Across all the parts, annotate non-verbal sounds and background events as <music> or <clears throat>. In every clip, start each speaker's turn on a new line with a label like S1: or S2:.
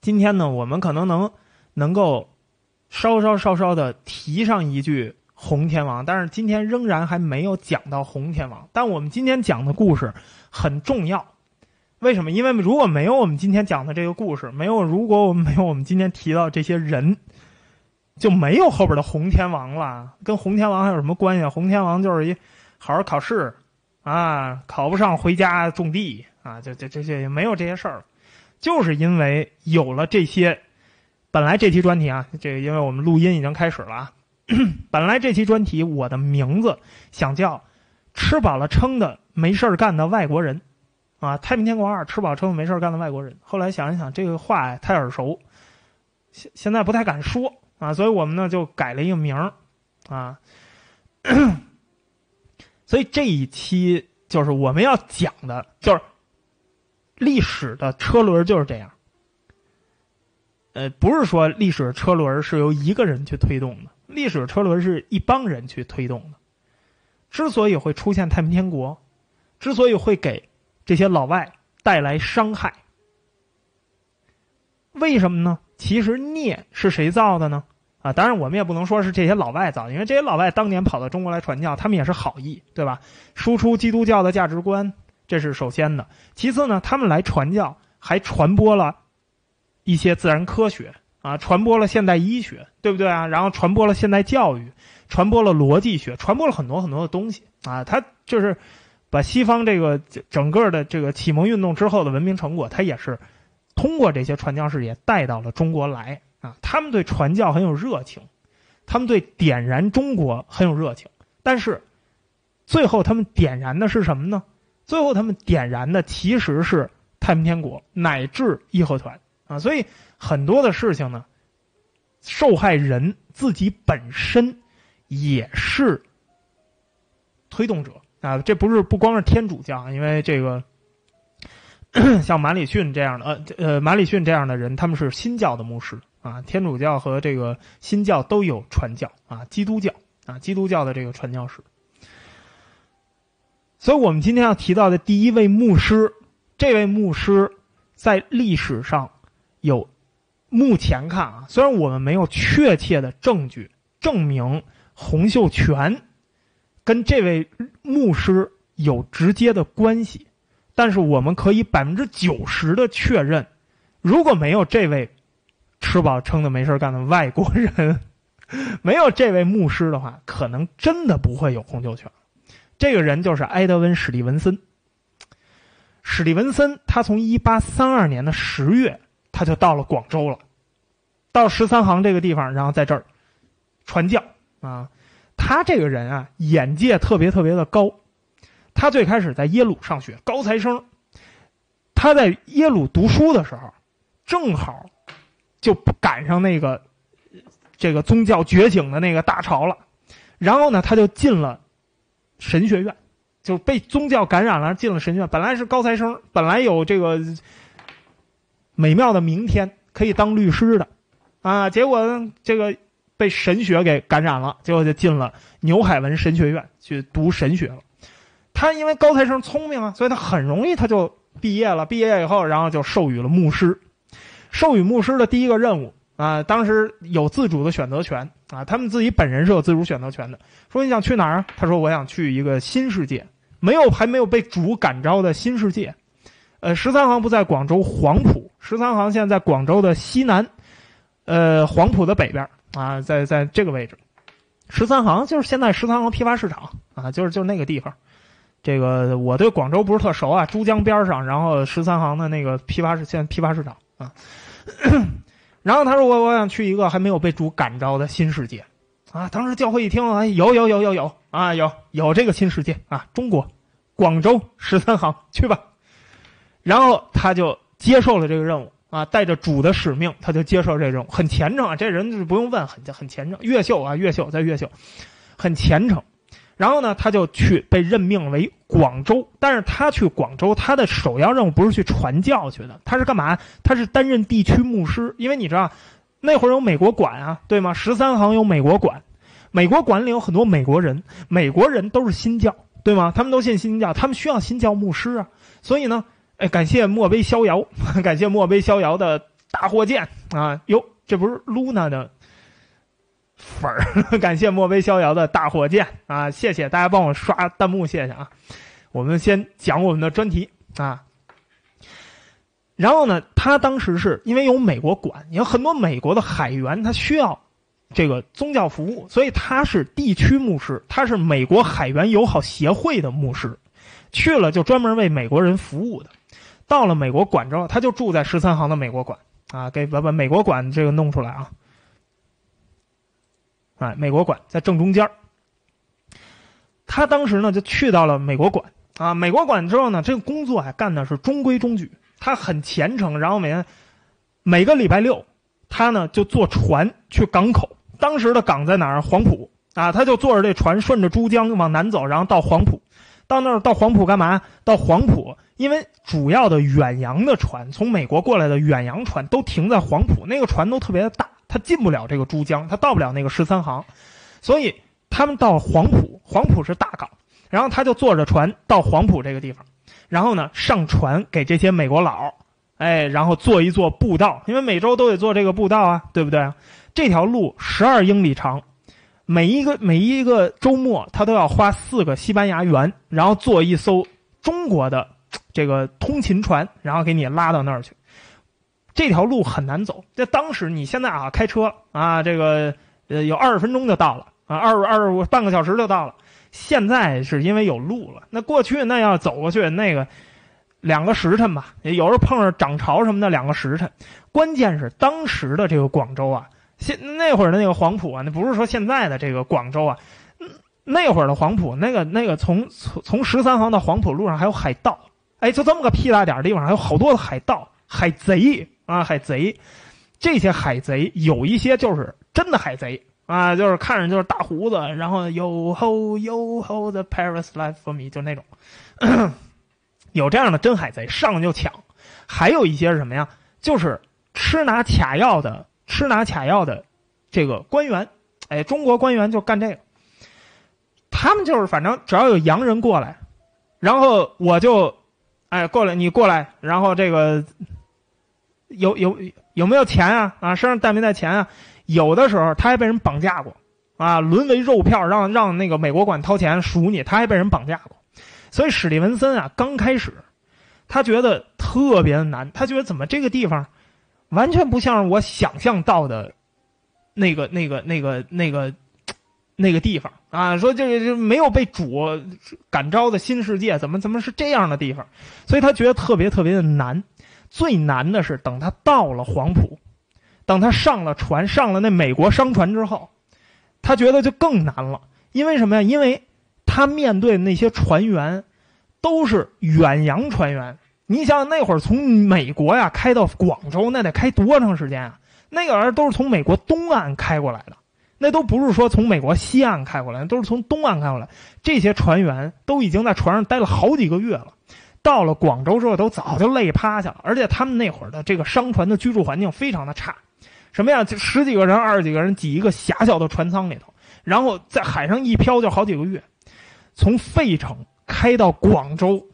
S1: 今天呢，我们可能能能够稍稍稍稍的提上一句洪天王，但是今天仍然还没有讲到洪天王。但我们今天讲的故事很重要，为什么？因为如果没有我们今天讲的这个故事，没有如果我们没有我们今天提到这些人，就没有后边的洪天王了。跟洪天王还有什么关系？洪天王就是一好好考试啊，考不上回家种地啊，这这这些没有这些事儿。就是因为有了这些，本来这期专题啊，这个因为我们录音已经开始了啊，<clears throat> 本来这期专题我的名字想叫“吃饱了撑的没事干的外国人”，啊，《太平天国二》吃饱撑的没事干的外国人。后来想一想，这个话太耳熟，现现在不太敢说啊，所以我们呢就改了一个名啊，<clears throat> 所以这一期就是我们要讲的，就是。历史的车轮就是这样，呃，不是说历史车轮是由一个人去推动的，历史车轮是一帮人去推动的。之所以会出现太平天国，之所以会给这些老外带来伤害，为什么呢？其实孽是谁造的呢？啊，当然我们也不能说是这些老外造，因为这些老外当年跑到中国来传教，他们也是好意，对吧？输出基督教的价值观。这是首先的，其次呢，他们来传教，还传播了一些自然科学啊，传播了现代医学，对不对啊？然后传播了现代教育，传播了逻辑学，传播了很多很多的东西啊。他就是把西方这个整个的这个启蒙运动之后的文明成果，他也是通过这些传教士也带到了中国来啊。他们对传教很有热情，他们对点燃中国很有热情，但是最后他们点燃的是什么呢？最后，他们点燃的其实是太平天国乃至义和团。啊，所以很多的事情呢，受害人自己本身也是推动者。啊，这不是不光是天主教，因为这个 <clears throat> 像马里逊这样的呃呃马里逊这样的人，他们是新教的牧师。啊，天主教和这个新教都有传教啊，基督教啊，基督教的这个传教士。所以我们今天要提到的第一位牧师，这位牧师在历史上有，目前看啊，虽然我们没有确切的证据证明洪秀全跟这位牧师有直接的关系，但是我们可以百分之九十的确认，如果没有这位吃饱撑的没事干的外国人，<laughs> 没有这位牧师的话，可能真的不会有洪秀全。这个人就是埃德温·史蒂文森。史蒂文森他从一八三二年的十月他就到了广州了，到十三行这个地方，然后在这儿传教啊。他这个人啊，眼界特别特别的高。他最开始在耶鲁上学，高材生。他在耶鲁读书的时候，正好就赶上那个这个宗教觉醒的那个大潮了。然后呢，他就进了。神学院，就被宗教感染了，进了神学院。本来是高材生，本来有这个美妙的明天，可以当律师的，啊，结果这个被神学给感染了，结果就进了牛海文神学院去读神学了。他因为高材生聪明啊，所以他很容易他就毕业了。毕业以后，然后就授予了牧师。授予牧师的第一个任务。啊，当时有自主的选择权啊，他们自己本人是有自主选择权的。说你想去哪儿啊？他说我想去一个新世界，没有还没有被主感召的新世界。呃，十三行不在广州黄埔，十三行现在在广州的西南，呃，黄埔的北边啊，在在这个位置。十三行就是现在十三行批发市场啊，就是就是那个地方。这个我对广州不是特熟啊，珠江边上，然后十三行的那个批发市现批发市场啊。然后他说：“我我想去一个还没有被主感召的新世界，啊！当时教会一听，哎，有有有有有啊，有有这个新世界啊，中国，广州十三行去吧。然后他就接受了这个任务啊，带着主的使命，他就接受这任务，很虔诚啊，这人就是不用问，很很虔诚，越秀啊，越秀在越秀，很虔诚。”然后呢，他就去被任命为广州，但是他去广州，他的首要任务不是去传教去的，他是干嘛？他是担任地区牧师，因为你知道，那会儿有美国管啊，对吗？十三行有美国管，美国管里有很多美国人，美国人都是新教，对吗？他们都信新教，他们需要新教牧师啊。所以呢，哎，感谢墨悲逍遥，<laughs> 感谢墨悲逍遥的大火箭啊，哟，这不是 Luna 的粉儿？<laughs> 感谢莫非逍遥的大火箭啊，谢谢大家帮我刷弹幕，谢谢啊。我们先讲我们的专题啊。然后呢，他当时是因为有美国管，有很多美国的海员，他需要这个宗教服务，所以他是地区牧师，他是美国海员友好协会的牧师，去了就专门为美国人服务的。到了美国馆之后，他就住在十三行的美国馆啊，给把把美国馆这个弄出来啊，哎，美国馆在正中间他当时呢就去到了美国馆啊，美国馆之后呢，这个工作还干的是中规中矩。他很虔诚，然后每天每个礼拜六，他呢就坐船去港口。当时的港在哪儿？黄埔啊，他就坐着这船顺着珠江往南走，然后到黄埔。到那儿到黄埔干嘛？到黄埔，因为主要的远洋的船，从美国过来的远洋船都停在黄埔，那个船都特别的大，他进不了这个珠江，他到不了那个十三行，所以他们到黄埔，黄埔是大港，然后他就坐着船到黄埔这个地方。然后呢，上船给这些美国佬，哎，然后做一做步道，因为每周都得做这个步道啊，对不对？这条路十二英里长，每一个每一个周末他都要花四个西班牙元，然后坐一艘中国的这个通勤船，然后给你拉到那儿去。这条路很难走，在当时你现在啊开车啊，这个呃有二十分钟就到了啊，二二十五半个小时就到了。现在是因为有路了，那过去那要走过去那个两个时辰吧，有时候碰上涨潮什么的两个时辰。关键是当时的这个广州啊，现那会儿的那个黄埔啊，那不是说现在的这个广州啊，那会儿的黄埔那个那个从从从十三行到黄埔路上还有海盗，哎，就这么个屁大点地方还有好多的海盗、海贼啊，海贼。这些海贼有一些就是真的海贼。啊，就是看着就是大胡子，然后 Yo ho Yo ho the Paris life for me，就那种，有这样的真海贼，上来就抢。还有一些是什么呀？就是吃拿卡要的，吃拿卡要的这个官员，哎，中国官员就干这个。他们就是反正只要有洋人过来，然后我就，哎，过来你过来，然后这个有有有没有钱啊？啊，身上带没带钱啊？有的时候他还被人绑架过，啊，沦为肉票，让让那个美国馆掏钱赎你，他还被人绑架过。所以史蒂文森啊，刚开始，他觉得特别的难，他觉得怎么这个地方，完全不像我想象到的，那个那个那个那个那个地方啊，说这个就没有被主感召的新世界，怎么怎么是这样的地方？所以他觉得特别特别的难。最难的是等他到了黄埔。等他上了船，上了那美国商船之后，他觉得就更难了。因为什么呀？因为他面对那些船员都是远洋船员。你想想，那会儿从美国呀开到广州，那得开多长时间啊？那个人都是从美国东岸开过来的，那都不是说从美国西岸开过来，都是从东岸开过来。这些船员都已经在船上待了好几个月了，到了广州之后都早就累趴下了。而且他们那会儿的这个商船的居住环境非常的差。什么呀？就十几个人、二十几个人挤一个狭小的船舱里头，然后在海上一漂就好几个月。从费城开到广州，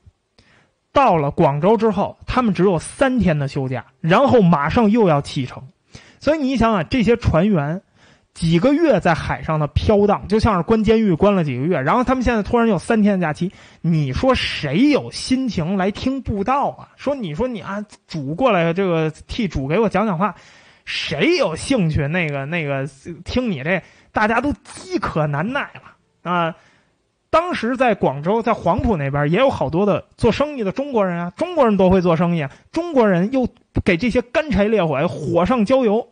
S1: 到了广州之后，他们只有三天的休假，然后马上又要启程。所以你想想，这些船员几个月在海上的飘荡，就像是关监狱关了几个月，然后他们现在突然有三天的假期，你说谁有心情来听布道啊？说你说你啊，主过来这个替主给我讲讲话。谁有兴趣？那个那个，听你这，大家都饥渴难耐了啊！当时在广州，在黄埔那边也有好多的做生意的中国人啊，中国人多会做生意啊！中国人又给这些干柴烈火火上浇油。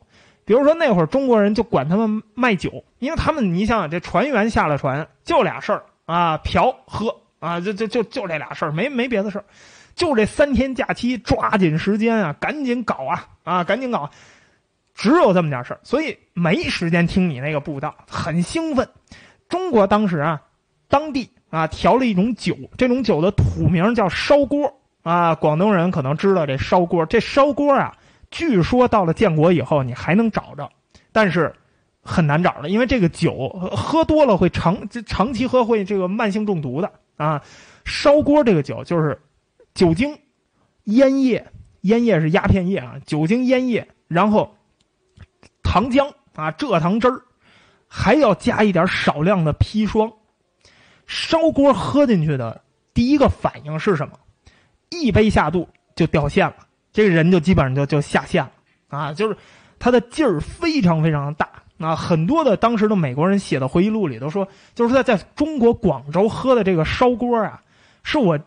S1: 比如说那会儿中国人就管他们卖酒，因为他们你想想，这船员下了船就俩事儿啊，嫖喝啊，就就就就这俩事儿，没没别的事儿，就这三天假期，抓紧时间啊，赶紧搞啊啊，赶紧搞！只有这么点事儿，所以没时间听你那个布道，很兴奋。中国当时啊，当地啊调了一种酒，这种酒的土名叫烧锅啊。广东人可能知道这烧锅，这烧锅啊，据说到了建国以后你还能找着，但是很难找了，因为这个酒喝多了会长长期喝会这个慢性中毒的啊。烧锅这个酒就是酒精、烟叶。烟叶是鸦片叶啊，酒精烟叶，然后糖浆啊，蔗糖汁儿，还要加一点少量的砒霜。烧锅喝进去的第一个反应是什么？一杯下肚就掉线了，这个人就基本上就就下线了啊！就是他的劲儿非常非常大啊！很多的当时的美国人写的回忆录里都说，就是在在中国广州喝的这个烧锅啊，是我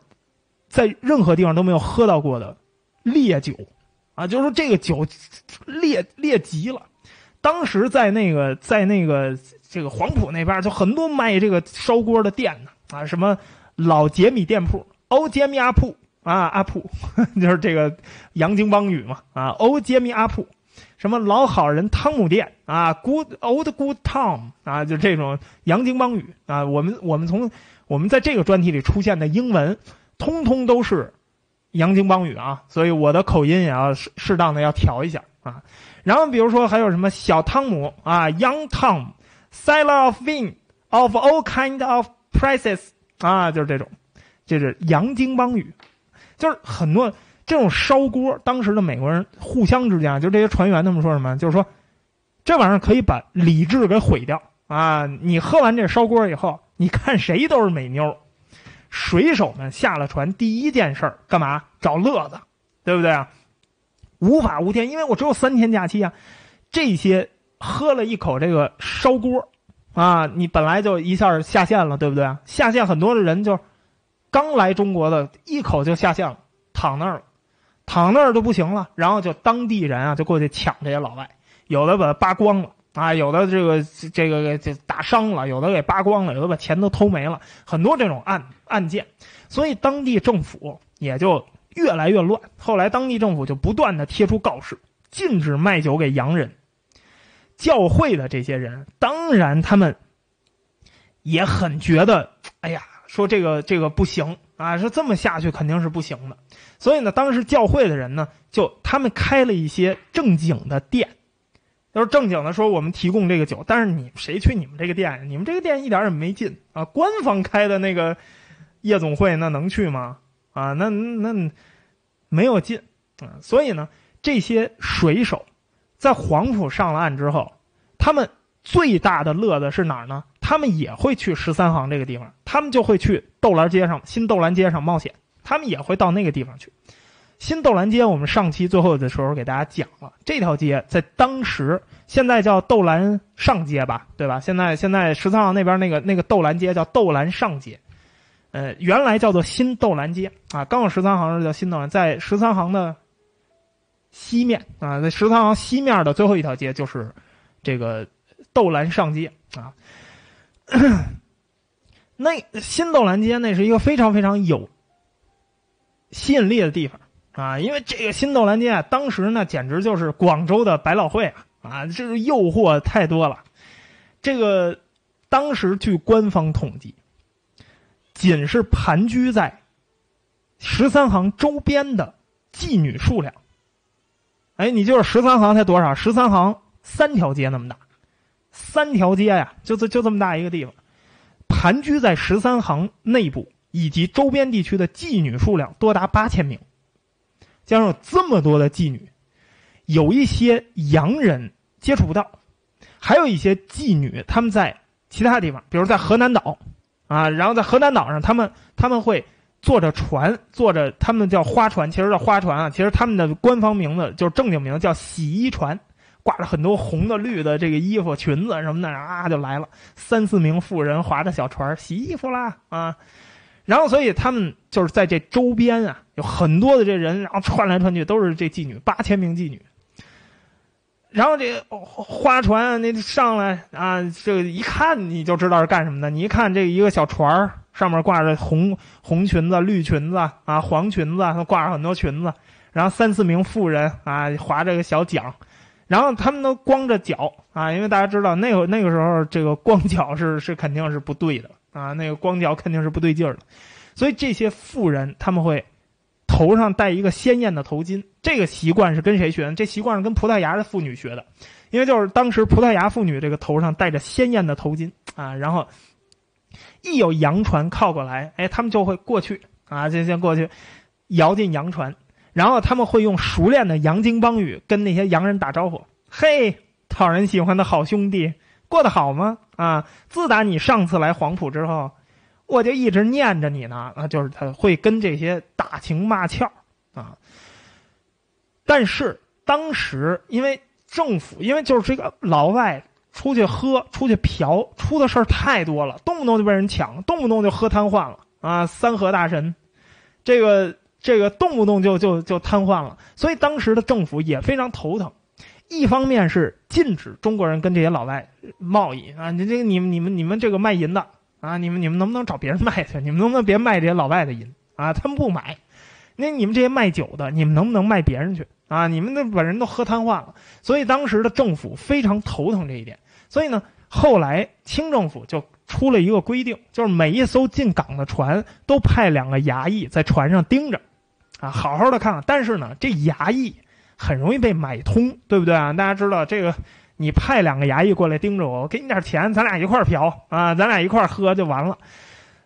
S1: 在任何地方都没有喝到过的烈酒啊！就是说这个酒烈烈极了。当时在那个在那个这个黄埔那边，就很多卖这个烧锅的店呢啊，什么老杰米店铺、欧杰米阿铺。啊，阿普 <laughs> 就是这个洋泾浜语嘛。啊，欧杰米阿普，什么老好人汤姆店啊，Good Old Good Tom 啊，就这种洋泾浜语啊。我们我们从我们在这个专题里出现的英文，通通都是洋泾浜语啊。所以我的口音也要适适当的要调一下啊。然后比如说还有什么小汤姆啊，Young Tom，Seller of win of all kind of prices 啊，就是这种，这是洋泾浜语。就是很多这种烧锅，当时的美国人互相之间，就这些船员他们说什么？就是说，这玩意儿可以把理智给毁掉啊！你喝完这烧锅以后，你看谁都是美妞。水手们下了船第一件事儿干嘛？找乐子，对不对啊？无法无天，因为我只有三天假期啊。这些喝了一口这个烧锅，啊，你本来就一下下线了，对不对啊？下线很多的人就。刚来中国的一口就下线了，躺那儿了，躺那儿就不行了。然后就当地人啊，就过去抢这些老外，有的把他扒光了啊，有的这个这个给打伤了，有的给扒光了，有的把钱都偷没了，很多这种案案件。所以当地政府也就越来越乱。后来当地政府就不断的贴出告示，禁止卖酒给洋人。教会的这些人，当然他们也很觉得，哎呀。说这个这个不行啊！说这么下去肯定是不行的，所以呢，当时教会的人呢，就他们开了一些正经的店，就是正经的说我们提供这个酒，但是你谁去你们这个店？你们这个店一点也没劲啊！官方开的那个夜总会那能去吗？啊，那那没有劲啊！所以呢，这些水手在黄埔上了岸之后，他们最大的乐子是哪儿呢？他们也会去十三行这个地方，他们就会去豆篮街上、新豆篮街上冒险。他们也会到那个地方去。新豆篮街，我们上期最后的时候给大家讲了，这条街在当时现在叫豆篮上街吧，对吧？现在现在十三行那边那个那个豆篮街叫豆篮上街，呃，原来叫做新豆篮街啊。刚有十三行是叫新豆篮，在十三行的西面啊，在十三行西面的最后一条街就是这个豆篮上街啊。<clears throat> 那新豆篮街那是一个非常非常有吸引力的地方啊，因为这个新豆篮街啊，当时呢简直就是广州的百老汇啊啊，这是诱惑太多了。这个当时据官方统计，仅是盘踞在十三行周边的妓女数量，哎，你就是十三行才多少？十三行三条街那么大。三条街呀，就这就这么大一个地方，盘踞在十三行内部以及周边地区的妓女数量多达八千名。加上这么多的妓女，有一些洋人接触不到，还有一些妓女他们在其他地方，比如在河南岛，啊，然后在河南岛上，他们他们会坐着船，坐着他们叫花船，其实叫花船啊，其实他们的官方名字就是正经名字叫洗衣船。挂着很多红的、绿的这个衣服、裙子什么的啊，就来了三四名妇人划着小船洗衣服啦啊，然后所以他们就是在这周边啊有很多的这人，然后穿来穿去都是这妓女，八千名妓女。然后这划船那上来啊，这个一看你就知道是干什么的。你一看这一个小船上面挂着红红裙子、绿裙子啊、黄裙子，挂着很多裙子，然后三四名妇人啊划着个小桨。然后他们都光着脚啊，因为大家知道那个那个时候这个光脚是是肯定是不对的啊，那个光脚肯定是不对劲儿的，所以这些富人他们会头上戴一个鲜艳的头巾，这个习惯是跟谁学的？这习惯是跟葡萄牙的妇女学的，因为就是当时葡萄牙妇女这个头上戴着鲜艳的头巾啊，然后一有洋船靠过来，哎，他们就会过去啊，就先过去摇进洋船。然后他们会用熟练的洋泾浜语跟那些洋人打招呼：“嘿，讨人喜欢的好兄弟，过得好吗？啊，自打你上次来黄埔之后，我就一直念着你呢。啊，就是他会跟这些打情骂俏啊。但是当时因为政府，因为就是这个老外出去喝、出去嫖，出的事儿太多了，动不动就被人抢，动不动就喝瘫痪了啊！三河大神，这个。这个动不动就就就瘫痪了，所以当时的政府也非常头疼。一方面是禁止中国人跟这些老外贸易啊，你这你们你们你们这个卖淫的啊，你们你们能不能找别人卖去？你们能不能别卖这些老外的淫啊？他们不买。那你们这些卖酒的，你们能不能卖别人去啊？你们那把人都喝瘫痪了。所以当时的政府非常头疼这一点。所以呢，后来清政府就。出了一个规定，就是每一艘进港的船都派两个衙役在船上盯着，啊，好好的看看。但是呢，这衙役很容易被买通，对不对啊？大家知道这个，你派两个衙役过来盯着我，我给你点钱，咱俩一块嫖啊，咱俩一块喝就完了。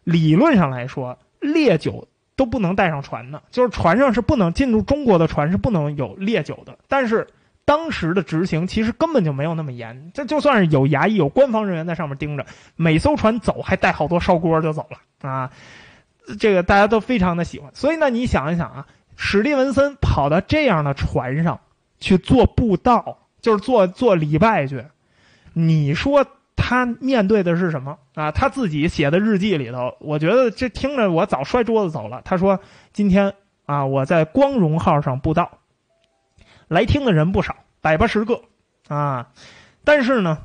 S1: 理论上来说，烈酒都不能带上船的，就是船上是不能进入中国的船是不能有烈酒的，但是。当时的执行其实根本就没有那么严，这就算是有衙役、有官方人员在上面盯着，每艘船走还带好多烧锅就走了啊！这个大家都非常的喜欢。所以呢，你想一想啊，史蒂文森跑到这样的船上去做布道，就是做做礼拜去，你说他面对的是什么啊？他自己写的日记里头，我觉得这听着我早摔桌子走了。他说：“今天啊，我在光荣号上布道。”来听的人不少，百八十个，啊，但是呢，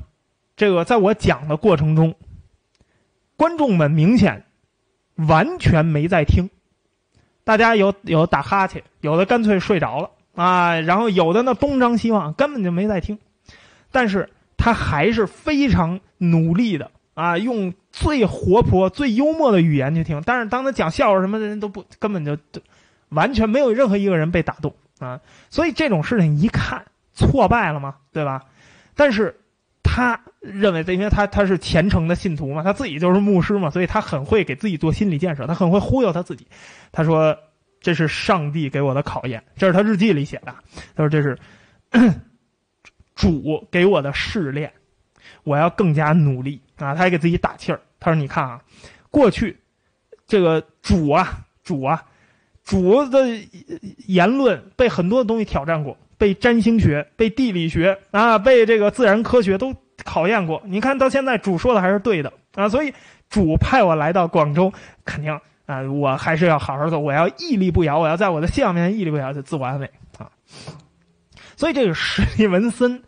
S1: 这个在我讲的过程中，观众们明显完全没在听，大家有有打哈欠，有的干脆睡着了啊，然后有的呢东张西望，根本就没在听，但是他还是非常努力的啊，用最活泼、最幽默的语言去听，但是当他讲笑话什么的人都不，根本就完全没有任何一个人被打动。啊，所以这种事情一看挫败了嘛，对吧？但是他认为这，因为他他是虔诚的信徒嘛，他自己就是牧师嘛，所以他很会给自己做心理建设，他很会忽悠他自己。他说：“这是上帝给我的考验。”这是他日记里写的。他说：“这是主给我的试炼，我要更加努力啊！”他还给自己打气儿。他说：“你看啊，过去这个主啊，主啊。”主的言论被很多的东西挑战过，被占星学、被地理学啊、被这个自然科学都考验过。你看到现在，主说的还是对的啊，所以主派我来到广州，肯定啊，我还是要好好做，我要屹立不摇，我要在我的信仰面前屹立不摇，就自我安慰啊。所以这个史蒂文森，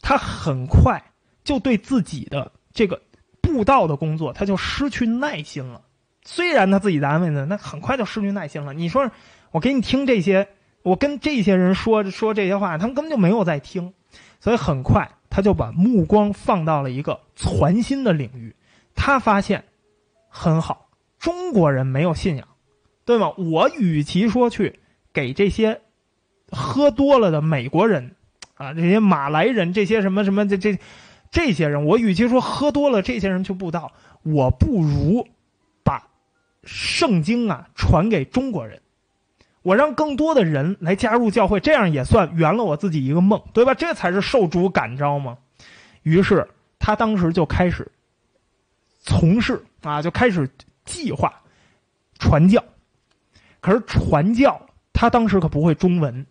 S1: 他很快就对自己的这个布道的工作，他就失去耐心了。虽然他自己在安慰呢，那很快就失去耐心了。你说，我给你听这些，我跟这些人说说这些话，他们根本就没有在听，所以很快他就把目光放到了一个全新的领域。他发现很好，中国人没有信仰，对吗？我与其说去给这些喝多了的美国人啊，这些马来人，这些什么什么这这这些人，我与其说喝多了这些人去布道，我不如把。圣经啊，传给中国人，我让更多的人来加入教会，这样也算圆了我自己一个梦，对吧？这才是受主感召嘛。于是他当时就开始从事啊，就开始计划传教。可是传教，他当时可不会中文，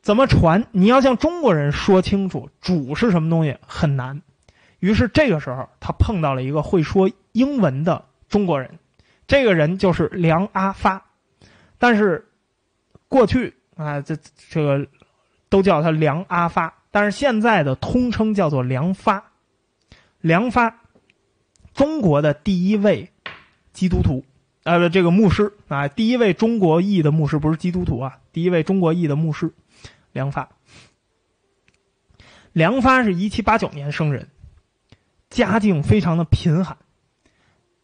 S1: 怎么传？你要向中国人说清楚主是什么东西，很难。于是这个时候，他碰到了一个会说英文的中国人。这个人就是梁阿发，但是过去啊，这这个都叫他梁阿发，但是现在的通称叫做梁发。梁发，中国的第一位基督徒，呃，这个牧师啊，第一位中国裔的牧师，不是基督徒啊，第一位中国裔的牧师，梁发。梁发是一七八九年生人，家境非常的贫寒，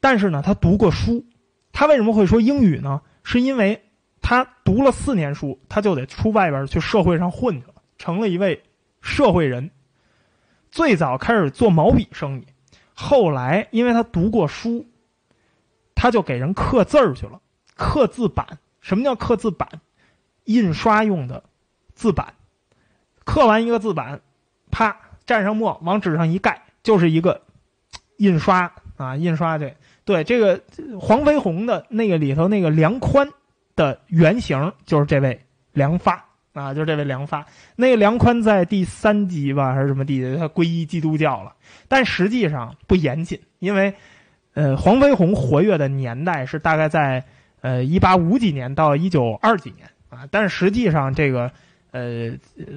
S1: 但是呢，他读过书。他为什么会说英语呢？是因为他读了四年书，他就得出外边去社会上混去了，成了一位社会人。最早开始做毛笔生意，后来因为他读过书，他就给人刻字儿去了，刻字板。什么叫刻字板？印刷用的字板，刻完一个字板，啪蘸上墨往纸上一盖，就是一个印刷啊，印刷这对这个黄飞鸿的那个里头那个梁宽的原型就是这位梁发啊，就是这位梁发。那个梁宽在第三集吧还是什么地，他皈依基督教了，但实际上不严谨，因为。呃，黄飞鸿活跃的年代是大概在呃一八五几年到一九二几年啊，但是实际上这个呃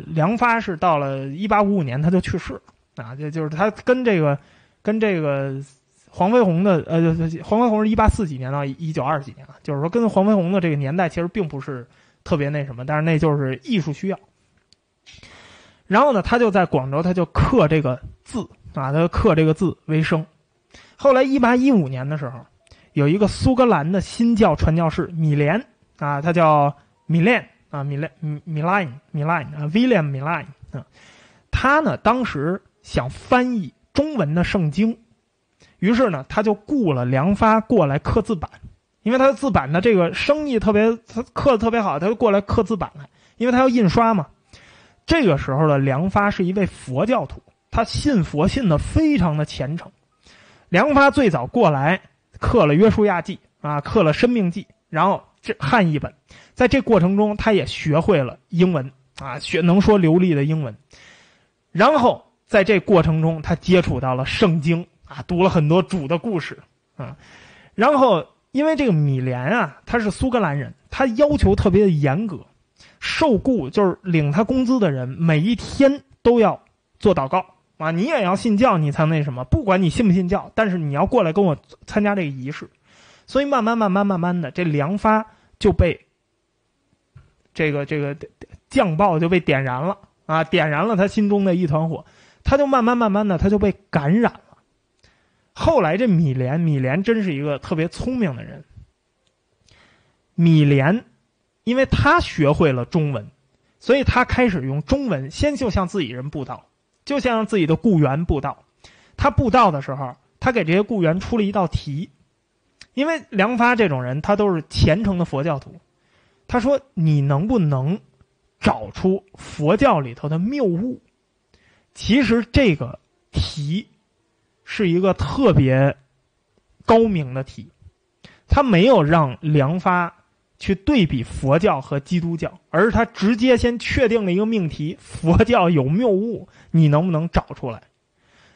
S1: 梁发是到了一八五五年他就去世了啊，就就是他跟这个跟这个黄飞鸿的呃黄飞鸿是一八四几年到一九二几年啊，就是说跟黄飞鸿的这个年代其实并不是特别那什么，但是那就是艺术需要。然后呢，他就在广州他就刻这个字啊，他刻这个字为生。后来，一八一五年的时候，有一个苏格兰的新教传教士米连啊，他叫米连啊，米连米米莱米莱啊，William 米莱啊，他呢当时想翻译中文的圣经，于是呢他就雇了梁发过来刻字板，因为他的字板的这个生意特别，他刻的特别好，他就过来刻字板来，因为他要印刷嘛。这个时候的梁发是一位佛教徒，他信佛信的非常的虔诚。梁发最早过来刻了《约书亚记》啊，刻了《生命记》，然后这汉译本，在这过程中，他也学会了英文啊，学能说流利的英文。然后在这过程中，他接触到了圣经啊，读了很多主的故事啊。然后因为这个米连啊，他是苏格兰人，他要求特别的严格，受雇就是领他工资的人，每一天都要做祷告。啊，你也要信教，你才那什么？不管你信不信教，但是你要过来跟我参加这个仪式。所以慢慢慢慢慢慢的，这梁发就被这个这个酱爆就被点燃了啊！点燃了他心中的一团火，他就慢慢慢慢的他就被感染。后来这米莲，米莲真是一个特别聪明的人。米莲，因为他学会了中文，所以他开始用中文先就向自己人布道。就像自己的雇员布道，他布道的时候，他给这些雇员出了一道题，因为梁发这种人，他都是虔诚的佛教徒。他说：“你能不能找出佛教里头的谬误？”其实这个题是一个特别高明的题，他没有让梁发。去对比佛教和基督教，而是他直接先确定了一个命题：佛教有谬误，你能不能找出来？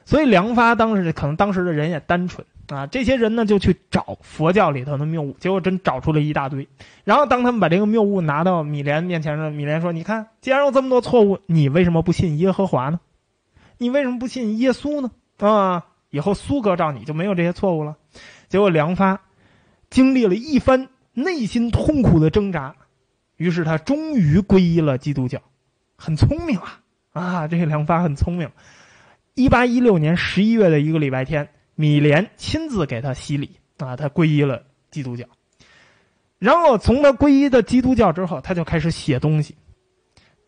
S1: 所以梁发当时可能当时的人也单纯啊，这些人呢就去找佛教里头的谬误，结果真找出了一大堆。然后当他们把这个谬误拿到米莲面前的时候，米莲说：“你看，既然有这么多错误，你为什么不信耶和华呢？你为什么不信耶稣呢？啊，以后苏格照你就没有这些错误了。”结果梁发经历了一番。内心痛苦的挣扎，于是他终于皈依了基督教，很聪明啊啊！这个梁发很聪明。一八一六年十一月的一个礼拜天，米莲亲自给他洗礼啊，他皈依了基督教。然后从他皈依的基督教之后，他就开始写东西。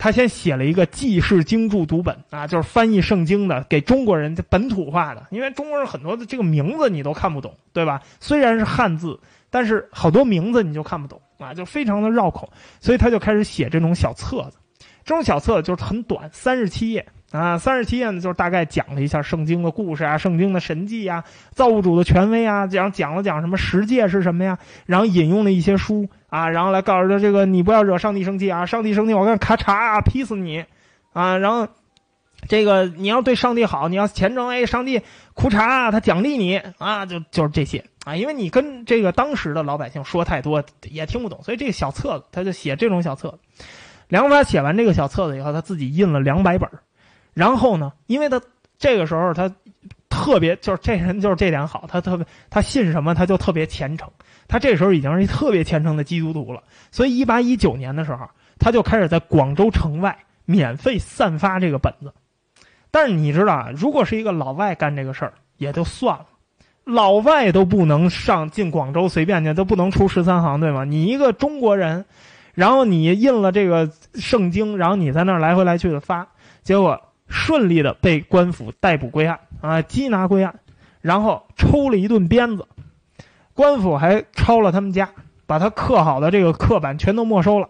S1: 他先写了一个记事经注读本啊，就是翻译圣经的，给中国人本土化的。因为中国人很多的这个名字你都看不懂，对吧？虽然是汉字。但是好多名字你就看不懂啊，就非常的绕口，所以他就开始写这种小册子。这种小册子就是很短，三十七页啊，三十七页呢就是大概讲了一下圣经的故事啊，圣经的神迹啊，造物主的权威啊，讲讲了讲什么十诫是什么呀，然后引用了一些书啊，然后来告诉他这个你不要惹上帝生气啊，上帝生气我跟咔嚓劈死你啊，然后这个你要对上帝好，你要虔诚，哎，上帝苦嚓他奖励你啊，就就是这些。啊，因为你跟这个当时的老百姓说太多也听不懂，所以这个小册子他就写这种小册子。梁发写完这个小册子以后，他自己印了两百本然后呢，因为他这个时候他特别就是这人就是这点好，他特别他信什么他就特别虔诚。他这时候已经是一特别虔诚的基督徒了，所以一八一九年的时候，他就开始在广州城外免费散发这个本子。但是你知道，如果是一个老外干这个事儿也就算了。老外都不能上进广州随便去，都不能出十三行，对吗？你一个中国人，然后你印了这个圣经，然后你在那儿来回来去的发，结果顺利的被官府逮捕归案啊，缉拿归案，然后抽了一顿鞭子，官府还抄了他们家，把他刻好的这个刻板全都没收了。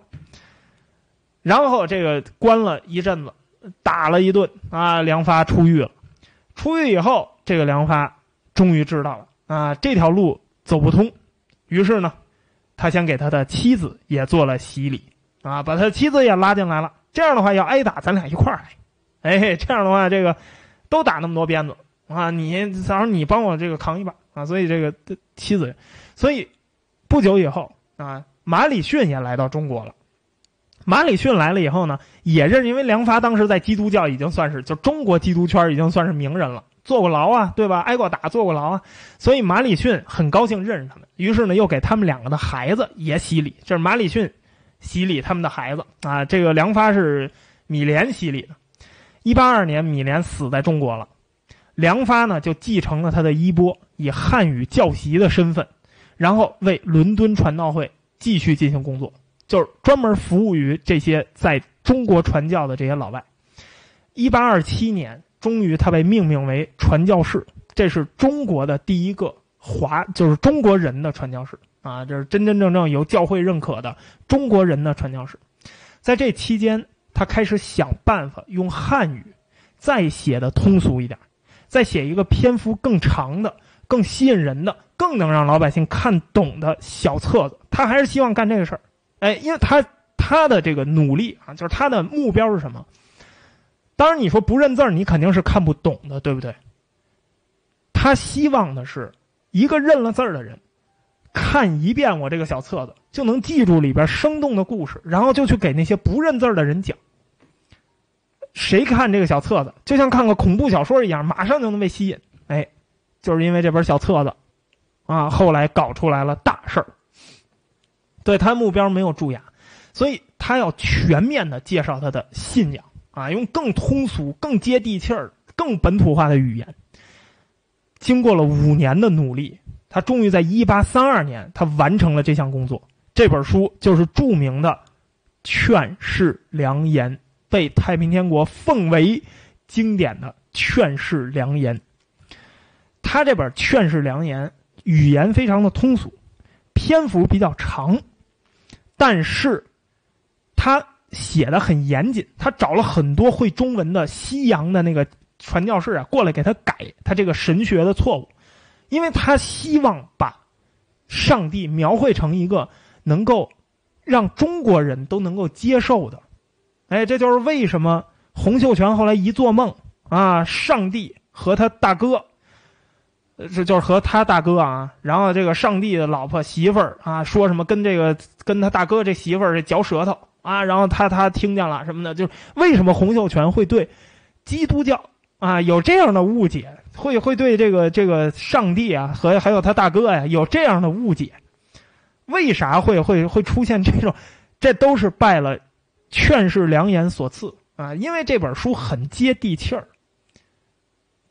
S1: 然后这个关了一阵子，打了一顿啊，梁发出狱了。出狱以后，这个梁发终于知道了啊，这条路走不通。于是呢，他先给他的妻子也做了洗礼啊，把他妻子也拉进来了。这样的话，要挨打，咱俩一块儿挨。哎，这样的话，这个都打那么多鞭子啊，你早上你帮我这个扛一把啊。所以这个妻子，所以不久以后啊，马礼逊也来到中国了。马礼逊来了以后呢，也认因为梁发当时在基督教已经算是就中国基督圈已经算是名人了，坐过牢啊，对吧？挨过打，坐过牢啊，所以马礼逊很高兴认识他们，于是呢，又给他们两个的孩子也洗礼，这是马礼逊洗礼他们的孩子啊。这个梁发是米莲洗礼的。一八二年，米连死在中国了，梁发呢就继承了他的衣钵，以汉语教习的身份，然后为伦敦传道会继续进行工作。就是专门服务于这些在中国传教的这些老外。一八二七年，终于他被命名为传教士，这是中国的第一个华，就是中国人的传教士啊，这是真真正正由教会认可的中国人的传教士。在这期间，他开始想办法用汉语再写的通俗一点，再写一个篇幅更长的、更吸引人的、更能让老百姓看懂的小册子。他还是希望干这个事儿。哎，因为他他的这个努力啊，就是他的目标是什么？当然，你说不认字儿，你肯定是看不懂的，对不对？他希望的是一个认了字儿的人，看一遍我这个小册子，就能记住里边生动的故事，然后就去给那些不认字的人讲。谁看这个小册子，就像看个恐怖小说一样，马上就能被吸引。哎，就是因为这本小册子，啊，后来搞出来了大事儿。对他目标没有蛀牙，所以他要全面的介绍他的信仰啊，用更通俗、更接地气儿、更本土化的语言。经过了五年的努力，他终于在一八三二年，他完成了这项工作。这本书就是著名的《劝世良言》，被太平天国奉为经典的《劝世良言》。他这本《劝世良言》语言非常的通俗，篇幅比较长。但是，他写的很严谨，他找了很多会中文的西洋的那个传教士啊，过来给他改他这个神学的错误，因为他希望把上帝描绘成一个能够让中国人都能够接受的。哎，这就是为什么洪秀全后来一做梦啊，上帝和他大哥。这就是和他大哥啊，然后这个上帝的老婆媳妇儿啊，说什么跟这个跟他大哥这媳妇儿这嚼舌头啊，然后他他听见了什么的，就是为什么洪秀全会对基督教啊有这样的误解，会会对这个这个上帝啊和还有他大哥呀有这样的误解，为啥会会会出现这种？这都是拜了劝世良言所赐啊，因为这本书很接地气儿。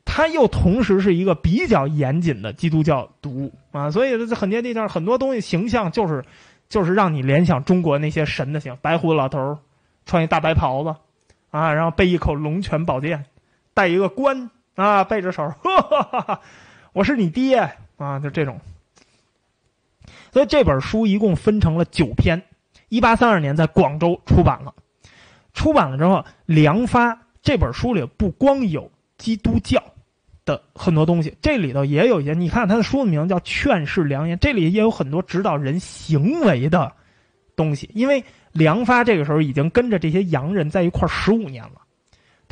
S1: 他又同时是一个比较严谨的基督教读物啊，所以这很接地气儿。很多东西形象就是，就是让你联想中国那些神的形，白胡子老头儿，穿一大白袍子，啊，然后背一口龙泉宝剑，戴一个冠啊，背着手，哈哈哈，我是你爹啊，就这种。所以这本书一共分成了九篇，一八三二年在广州出版了。出版了之后，梁发这本书里不光有基督教。的很多东西，这里头也有一些。你看他的书名叫《劝世良言》，这里也有很多指导人行为的东西。因为梁发这个时候已经跟着这些洋人在一块十五年了，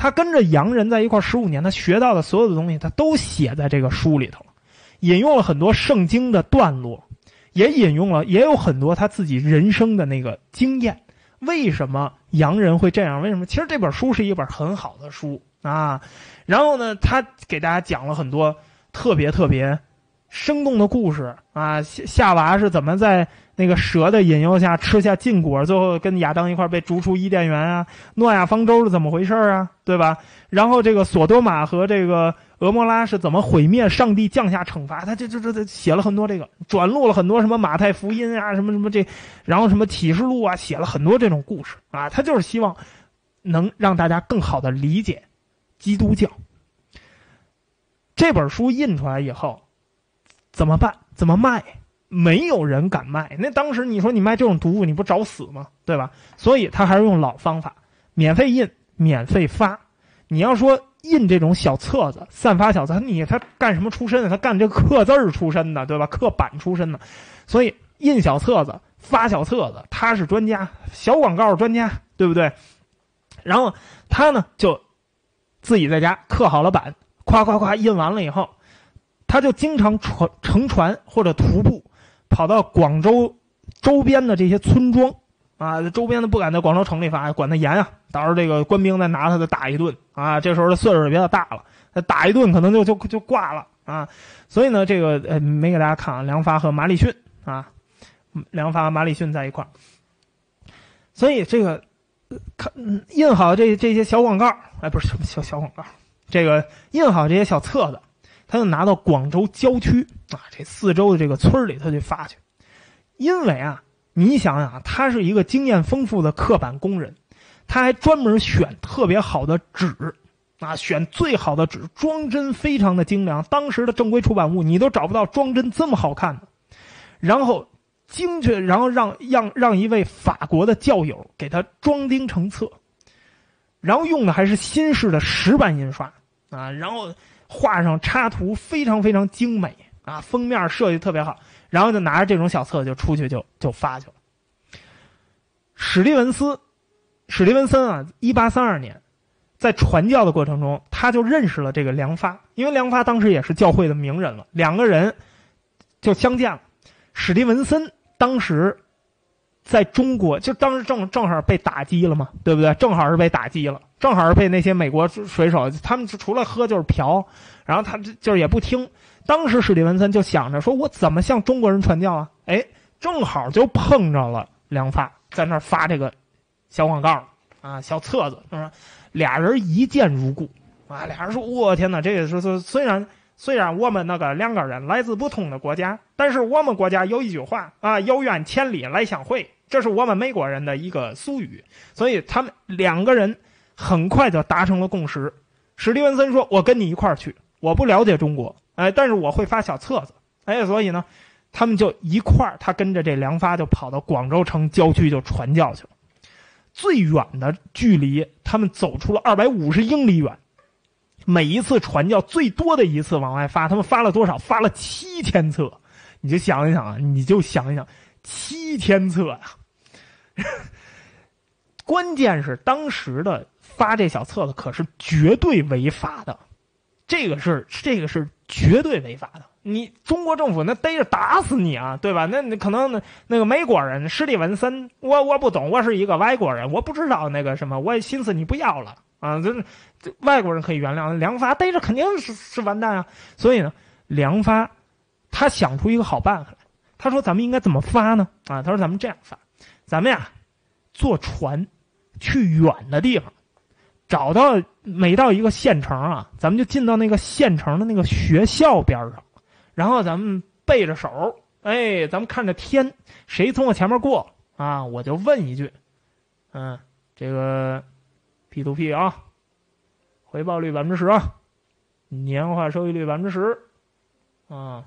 S1: 他跟着洋人在一块十五年，他学到的所有的东西，他都写在这个书里头引用了很多圣经的段落，也引用了，也有很多他自己人生的那个经验。为什么洋人会这样？为什么？其实这本书是一本很好的书啊。然后呢，他给大家讲了很多特别特别生动的故事啊。夏夏娃是怎么在那个蛇的引诱下吃下禁果，最后跟亚当一块被逐出伊甸园啊？诺亚方舟是怎么回事啊？对吧？然后这个索多玛和这个俄摩拉是怎么毁灭？上帝降下惩罚，他这这这这写了很多这个，转录了很多什么马太福音啊，什么什么这，然后什么启示录啊，写了很多这种故事啊。他就是希望能让大家更好的理解。基督教这本书印出来以后，怎么办？怎么卖？没有人敢卖。那当时你说你卖这种毒物，你不找死吗？对吧？所以他还是用老方法，免费印，免费发。你要说印这种小册子，散发小册，你他干什么出身的？他干这刻字儿出身的，对吧？刻板出身的，所以印小册子，发小册子，他是专家，小广告专家，对不对？然后他呢就自己在家刻好了版，夸夸夸印完了以后，他就经常船乘船或者徒步。跑到广州周边的这些村庄啊，周边的不敢在广州城里发，管得严啊。到时候这个官兵再拿他再打一顿啊。这时候他岁数比较大了，他打一顿可能就就就挂了啊。所以呢，这个呃没给大家看啊，梁发和马礼逊啊，梁发和马礼逊在一块。所以这个看印好这这些小广告，哎，不是什么小小广告，这个印好这些小册子。他就拿到广州郊区啊，这四周的这个村里，他去发去。因为啊，你想想，他是一个经验丰富的刻板工人，他还专门选特别好的纸啊，选最好的纸，装帧非常的精良。当时的正规出版物你都找不到装帧这么好看的。然后精确，然后让让让一位法国的教友给他装订成册，然后用的还是新式的石版印刷啊，然后。画上插图非常非常精美啊，封面设计特别好，然后就拿着这种小册子就出去就就发去了。史蒂文斯，史蒂文森啊，一八三二年，在传教的过程中，他就认识了这个梁发，因为梁发当时也是教会的名人了，两个人就相见了。史蒂文森当时。在中国，就当时正正好被打击了嘛，对不对？正好是被打击了，正好是被那些美国水手，他们除了喝就是嫖，然后他就是也不听。当时史蒂文森就想着说：“我怎么向中国人传教啊？”哎，正好就碰着了梁发在那发这个小广告啊，小册子，是吧？俩人一见如故啊，俩人说：“我天哪，这个是是虽然。”虽然我们那个两个人来自不同的国家，但是我们国家有一句话啊，“有缘千里来相会”，这是我们美国人的一个俗语。所以他们两个人很快就达成了共识。史蒂文森说：“我跟你一块儿去，我不了解中国，哎，但是我会发小册子，哎，所以呢，他们就一块儿，他跟着这梁发就跑到广州城郊区就传教去了。最远的距离，他们走出了二百五十英里远。”每一次传教最多的一次往外发，他们发了多少？发了七千册，你就想一想啊，你就想一想，七千册呀！<laughs> 关键是当时的发这小册子可是绝对违法的，这个是这个是绝对违法的。你中国政府那逮着打死你啊，对吧？那你可能那那个美国人史蒂文森，我我不懂，我是一个外国人，我不知道那个什么，我寻思你不要了。啊，这这外国人可以原谅，梁发逮着肯定是是完蛋啊！所以呢，梁发他想出一个好办法来，他说：“咱们应该怎么发呢？”啊，他说：“咱们这样发，咱们呀坐船去远的地方，找到每到一个县城啊，咱们就进到那个县城的那个学校边上，然后咱们背着手，哎，咱们看着天，谁从我前面过啊，我就问一句，嗯，这个。” P to P 啊，回报率百分之十啊，年化收益率百分之十啊，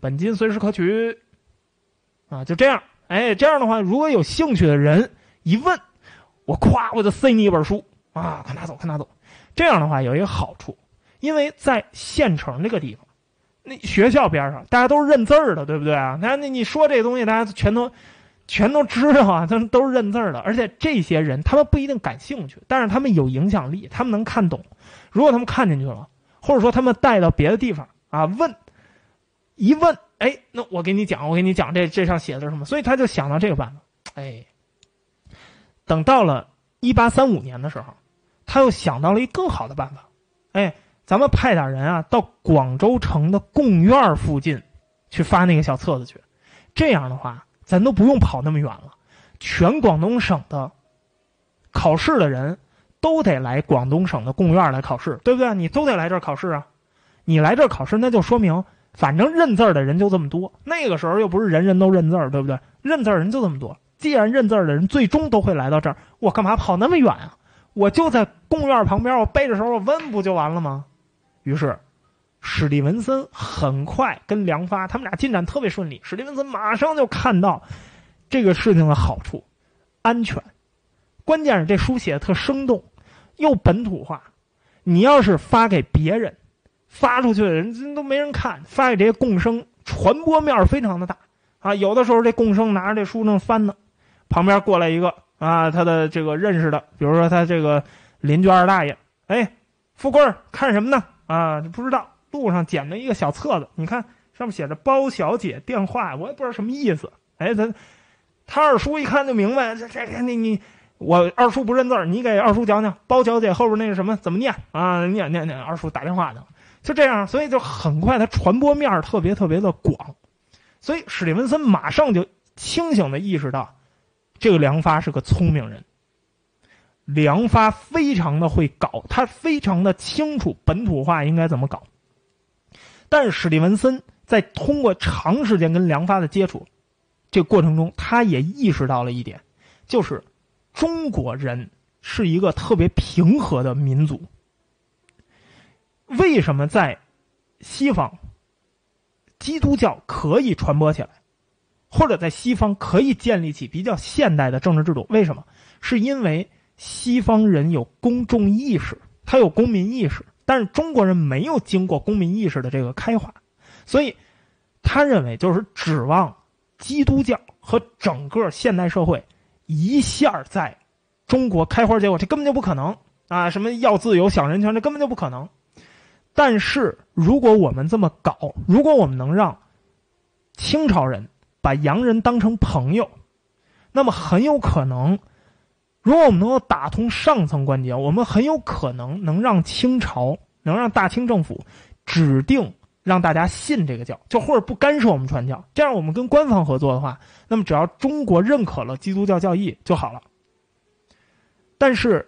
S1: 本金随时可取啊，就这样。哎，这样的话，如果有兴趣的人一问，我咵我就塞你一本书啊，快拿走，快拿走。这样的话有一个好处，因为在县城这个地方，那学校边上大家都是认字儿的，对不对啊？那那你说这东西，大家全都。全都知道啊，他们都是认字的，而且这些人他们不一定感兴趣，但是他们有影响力，他们能看懂。如果他们看进去了，或者说他们带到别的地方啊，问一问，哎，那我给你讲，我给你讲这这上写的是什么？所以他就想到这个办法。哎，等到了一八三五年的时候，他又想到了一更好的办法。哎，咱们派点人啊，到广州城的贡院附近去发那个小册子去，这样的话。咱都不用跑那么远了，全广东省的考试的人都得来广东省的贡院来考试，对不对？你都得来这儿考试啊！你来这儿考试，那就说明反正认字儿的人就这么多。那个时候又不是人人都认字儿，对不对？认字儿人就这么多。既然认字儿的人最终都会来到这儿，我干嘛跑那么远啊？我就在贡院旁边，我背着手我问不就完了吗？于是，史蒂文森很快跟梁发他们俩进展特别顺利，史蒂文森马上就看到这个事情的好处，安全。关键是这书写的特生动，又本土化。你要是发给别人，发出去的人都没人看，发给这些共生，传播面非常的大啊。有的时候这共生拿着这书正翻呢，旁边过来一个啊，他的这个认识的，比如说他这个邻居二大爷，哎，富贵看什么呢？啊，不知道。路上捡了一个小册子，你看上面写着“包小姐电话”，我也不知道什么意思。哎，他他二叔一看就明白，这这这你你我二叔不认字，你给二叔讲讲“包小姐”后边那个什么怎么念啊？念念念，二叔打电话呢，就这样，所以就很快，它传播面特别特别的广，所以史蒂文森马上就清醒的意识到，这个梁发是个聪明人。梁发非常的会搞，他非常的清楚本土化应该怎么搞。但史蒂文森在通过长时间跟梁发的接触，这个过程中，他也意识到了一点，就是中国人是一个特别平和的民族。为什么在西方，基督教可以传播起来，或者在西方可以建立起比较现代的政治制度？为什么？是因为西方人有公众意识，他有公民意识。但是中国人没有经过公民意识的这个开化，所以他认为就是指望基督教和整个现代社会一下在中国开花结果，这根本就不可能啊！什么要自由、想人权，这根本就不可能。但是如果我们这么搞，如果我们能让清朝人把洋人当成朋友，那么很有可能。如果我们能够打通上层关节，我们很有可能能让清朝，能让大清政府指定让大家信这个教，就或者不干涉我们传教。这样，我们跟官方合作的话，那么只要中国认可了基督教教义就好了。但是，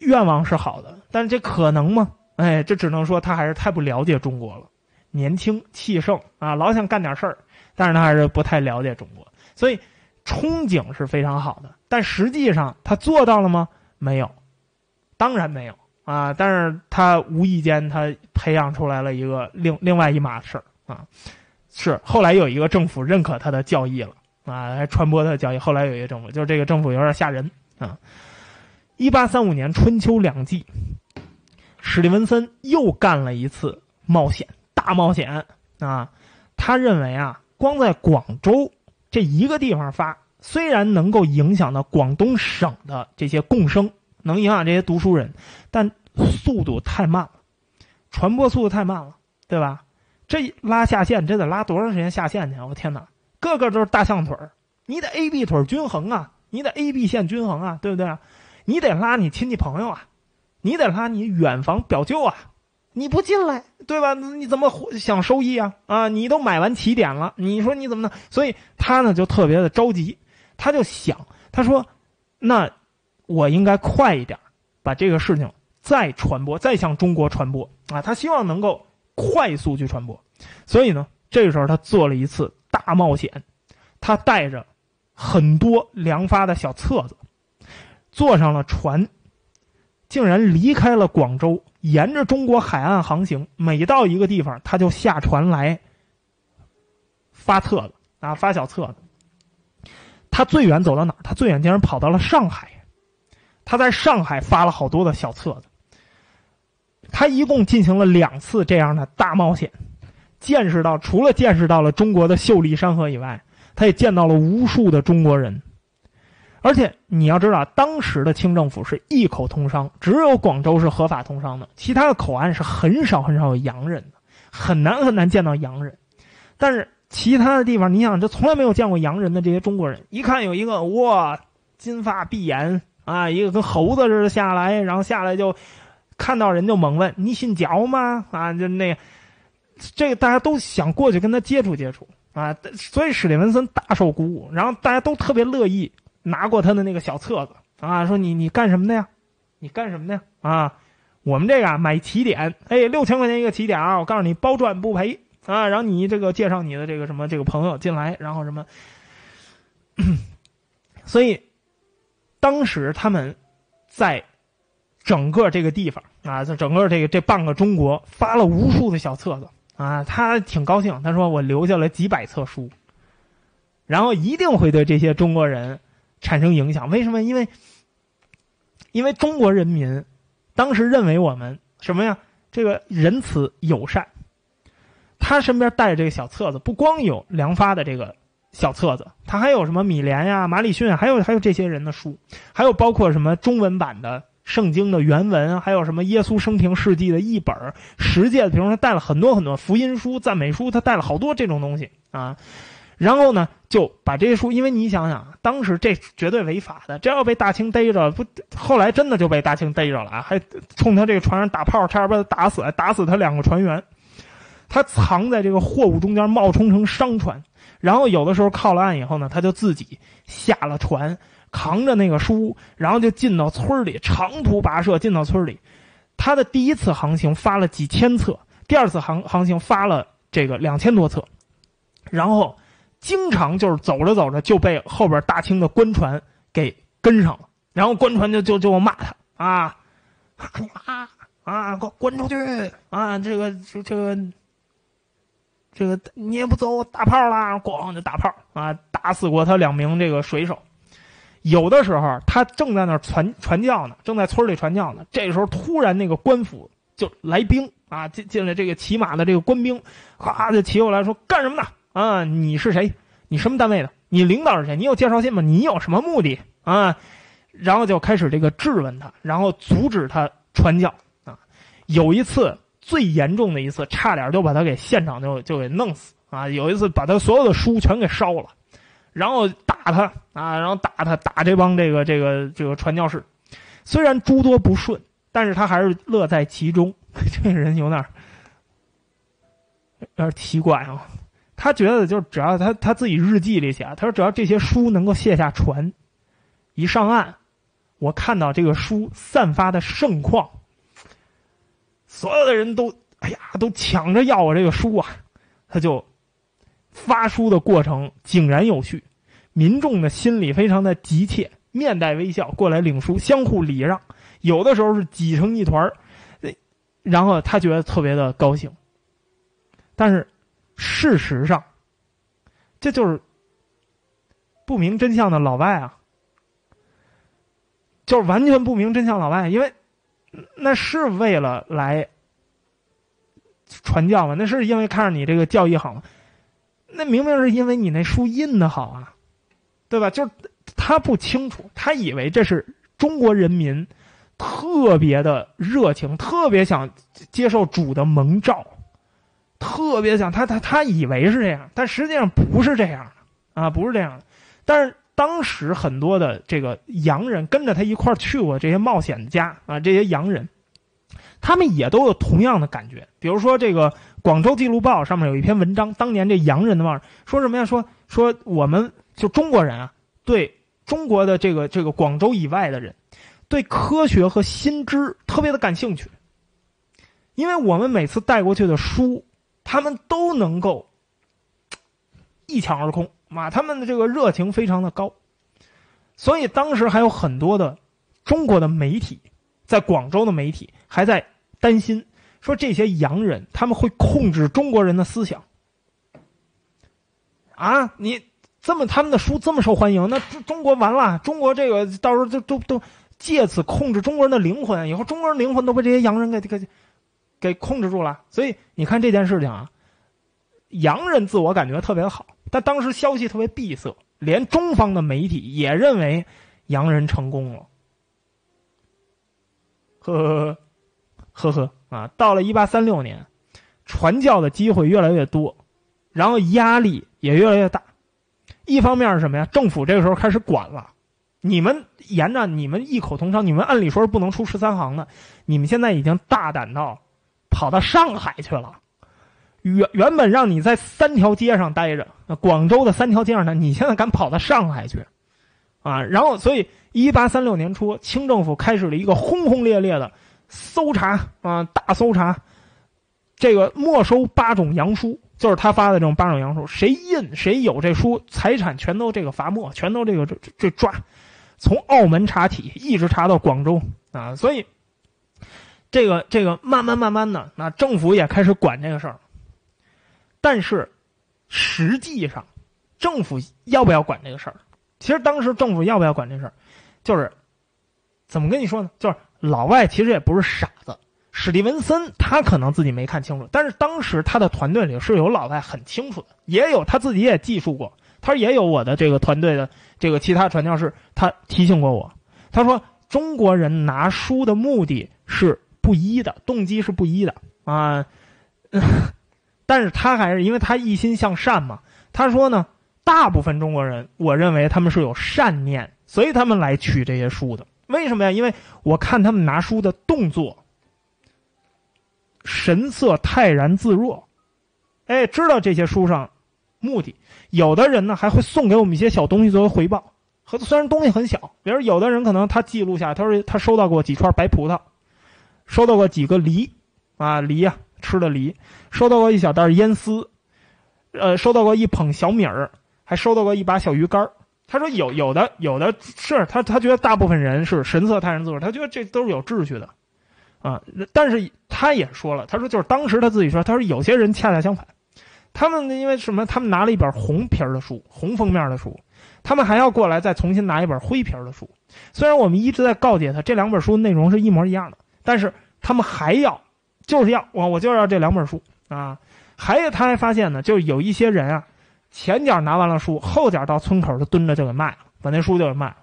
S1: 愿望是好的，但是这可能吗？哎，这只能说他还是太不了解中国了。年轻气盛啊，老想干点事儿，但是他还是不太了解中国，所以。憧憬是非常好的，但实际上他做到了吗？没有，当然没有啊！但是他无意间他培养出来了一个另另外一码事啊，是后来有一个政府认可他的教义了啊，还传播他的教义。后来有一个政府，就是这个政府有点吓人啊。一八三五年春秋两季，史蒂文森又干了一次冒险，大冒险啊！他认为啊，光在广州。这一个地方发，虽然能够影响到广东省的这些共生，能影响这些读书人，但速度太慢了，传播速度太慢了，对吧？这拉下线，这得拉多长时间下线去？我天哪，个个都是大象腿儿，你得 A B 腿均衡啊，你得 A B 线均衡啊，对不对啊？你得拉你亲戚朋友啊，你得拉你远房表舅啊。你不进来，对吧？你怎么想收益啊？啊，你都买完起点了，你说你怎么弄？所以他呢就特别的着急，他就想，他说：“那我应该快一点，把这个事情再传播，再向中国传播啊！”他希望能够快速去传播，所以呢，这个时候他做了一次大冒险，他带着很多粮发的小册子，坐上了船，竟然离开了广州。沿着中国海岸航行，每到一个地方，他就下船来发册子啊，发小册子。他最远走到哪儿？他最远竟然跑到了上海。他在上海发了好多的小册子。他一共进行了两次这样的大冒险，见识到除了见识到了中国的秀丽山河以外，他也见到了无数的中国人。而且你要知道，当时的清政府是一口通商，只有广州是合法通商的，其他的口岸是很少很少有洋人的，很难很难见到洋人。但是其他的地方，你想，这从来没有见过洋人的这些中国人，一看有一个哇，金发碧眼啊，一个跟猴子似的下来，然后下来就看到人就猛问：“你姓焦吗？”啊，就那，这个大家都想过去跟他接触接触啊，所以史蒂文森大受鼓舞，然后大家都特别乐意。拿过他的那个小册子啊，说你你干什么的呀？你干什么的呀？啊，我们这个买起点，哎，六千块钱一个起点啊！我告诉你，包赚不赔啊！然后你这个介绍你的这个什么这个朋友进来，然后什么，所以当时他们在整个这个地方啊，在整个这个这半个中国发了无数的小册子啊，他挺高兴，他说我留下了几百册书，然后一定会对这些中国人产生影响。为什么？因为因为中国人民当时认为我们什么呀？这个仁慈友善。他身边带着这个小册子，不光有梁发的这个小册子，他还有什么米连呀、马里逊，还有还有这些人的书，还有包括什么中文版的圣经的原文，还有什么耶稣生平事迹的译本、十诫，比如说他带了很多很多福音书、赞美书，他带了好多这种东西啊。然后呢，就把这些书，因为你想想，当时这绝对违法的，这要被大清逮着，不，后来真的就被大清逮着了啊，还冲他这个船上打炮，差点把他打死，打死他两个船员。他藏在这个货物中间，冒充成商船，然后有的时候靠了岸以后呢，他就自己下了船，扛着那个书，然后就进到村里，长途跋涉进到村里。他的第一次航行发了几千册，第二次航航行发了这个两千多册，然后经常就是走着走着就被后边大清的官船给跟上了，然后官船就就就骂他啊，啊啊，给我滚出去啊！这个这这个。这个你也不走，我打炮啦！咣就打炮啊，打死过他两名这个水手。有的时候他正在那传传教呢，正在村里传教呢。这时候突然那个官府就来兵啊，进进来这个骑马的这个官兵，咵就骑过来说干什么呢？啊，你是谁？你什么单位的？你领导是谁？你有介绍信吗？你有什么目的啊？然后就开始这个质问他，然后阻止他传教啊。有一次。最严重的一次，差点就把他给现场就就给弄死啊！有一次把他所有的书全给烧了，然后打他啊，然后打他打这帮这个这个这个传教士。虽然诸多不顺，但是他还是乐在其中。<laughs> 这个人有点有点奇怪啊！他觉得就是只要他他自己日记里写，他说只要这些书能够卸下船，一上岸，我看到这个书散发的盛况。所有的人都，哎呀，都抢着要我这个书啊！他就发书的过程井然有序，民众的心里非常的急切，面带微笑过来领书，相互礼让，有的时候是挤成一团，然后他觉得特别的高兴。但是事实上，这就是不明真相的老外啊，就是完全不明真相老外，因为。那是为了来传教吗？那是因为看着你这个教义好？那明明是因为你那书印的好啊，对吧？就是他不清楚，他以为这是中国人民特别的热情，特别想接受主的蒙召，特别想他他他以为是这样，但实际上不是这样啊，不是这样的。但是。当时很多的这个洋人跟着他一块儿去过这些冒险家啊，这些洋人，他们也都有同样的感觉。比如说，这个《广州记录报》上面有一篇文章，当年这洋人的嘛，说什么呀？说说我们就中国人啊，对中国的这个这个广州以外的人，对科学和新知特别的感兴趣，因为我们每次带过去的书，他们都能够一抢而空。嘛，他们的这个热情非常的高，所以当时还有很多的中国的媒体，在广州的媒体还在担心，说这些洋人他们会控制中国人的思想。啊，你这么他们的书这么受欢迎，那中国完了，中国这个到时候就都都借此控制中国人的灵魂，以后中国人灵魂都被这些洋人给给给控制住了。所以你看这件事情啊，洋人自我感觉特别好。但当时消息特别闭塞，连中方的媒体也认为洋人成功了。呵呵呵呵呵啊！到了一八三六年，传教的机会越来越多，然后压力也越来越大。一方面是什么呀？政府这个时候开始管了，你们沿着你们异口同声，你们按理说是不能出十三行的，你们现在已经大胆到跑到上海去了。原原本让你在三条街上待着，广州的三条街上呢，你现在敢跑到上海去，啊！然后，所以一八三六年初，清政府开始了一个轰轰烈烈的搜查啊，大搜查，这个没收八种洋书，就是他发的这种八种洋书，谁印谁有这书，财产全都这个罚没，全都这个这这抓，从澳门查体，一直查到广州啊！所以这个这个慢慢慢慢的，那政府也开始管这个事儿。但是实际上，政府要不要管这个事儿？其实当时政府要不要管这事儿，就是怎么跟你说呢？就是老外其实也不是傻子，史蒂文森他可能自己没看清楚，但是当时他的团队里是有老外很清楚的，也有他自己也记述过。他也有我的这个团队的这个其他传教士，他提醒过我。他说中国人拿书的目的是不一的，动机是不一的啊。<laughs> 但是他还是因为他一心向善嘛。他说呢，大部分中国人，我认为他们是有善念，所以他们来取这些书的。为什么呀？因为我看他们拿书的动作，神色泰然自若，哎，知道这些书上目的。有的人呢还会送给我们一些小东西作为回报，和虽然东西很小，比如有的人可能他记录下，他说他收到过几串白葡萄，收到过几个梨，啊梨呀吃的梨，收到过一小袋烟丝，呃收到过一捧小米儿，还收到过一把小鱼干他说有有的有的是他他觉得大部分人是神色泰然自若，他觉得这都是有秩序的，啊，但是他也说了，他说就是当时他自己说，他说有些人恰恰相反。他们因为什么？他们拿了一本红皮儿的书，红封面的书，他们还要过来再重新拿一本灰皮儿的书。虽然我们一直在告诫他这两本书内容是一模一样的，但是他们还要，就是要我我就要这两本书啊！还有他还发现呢，就是有一些人啊，前脚拿完了书，后脚到村口就蹲着就给卖了，把那书就给卖了。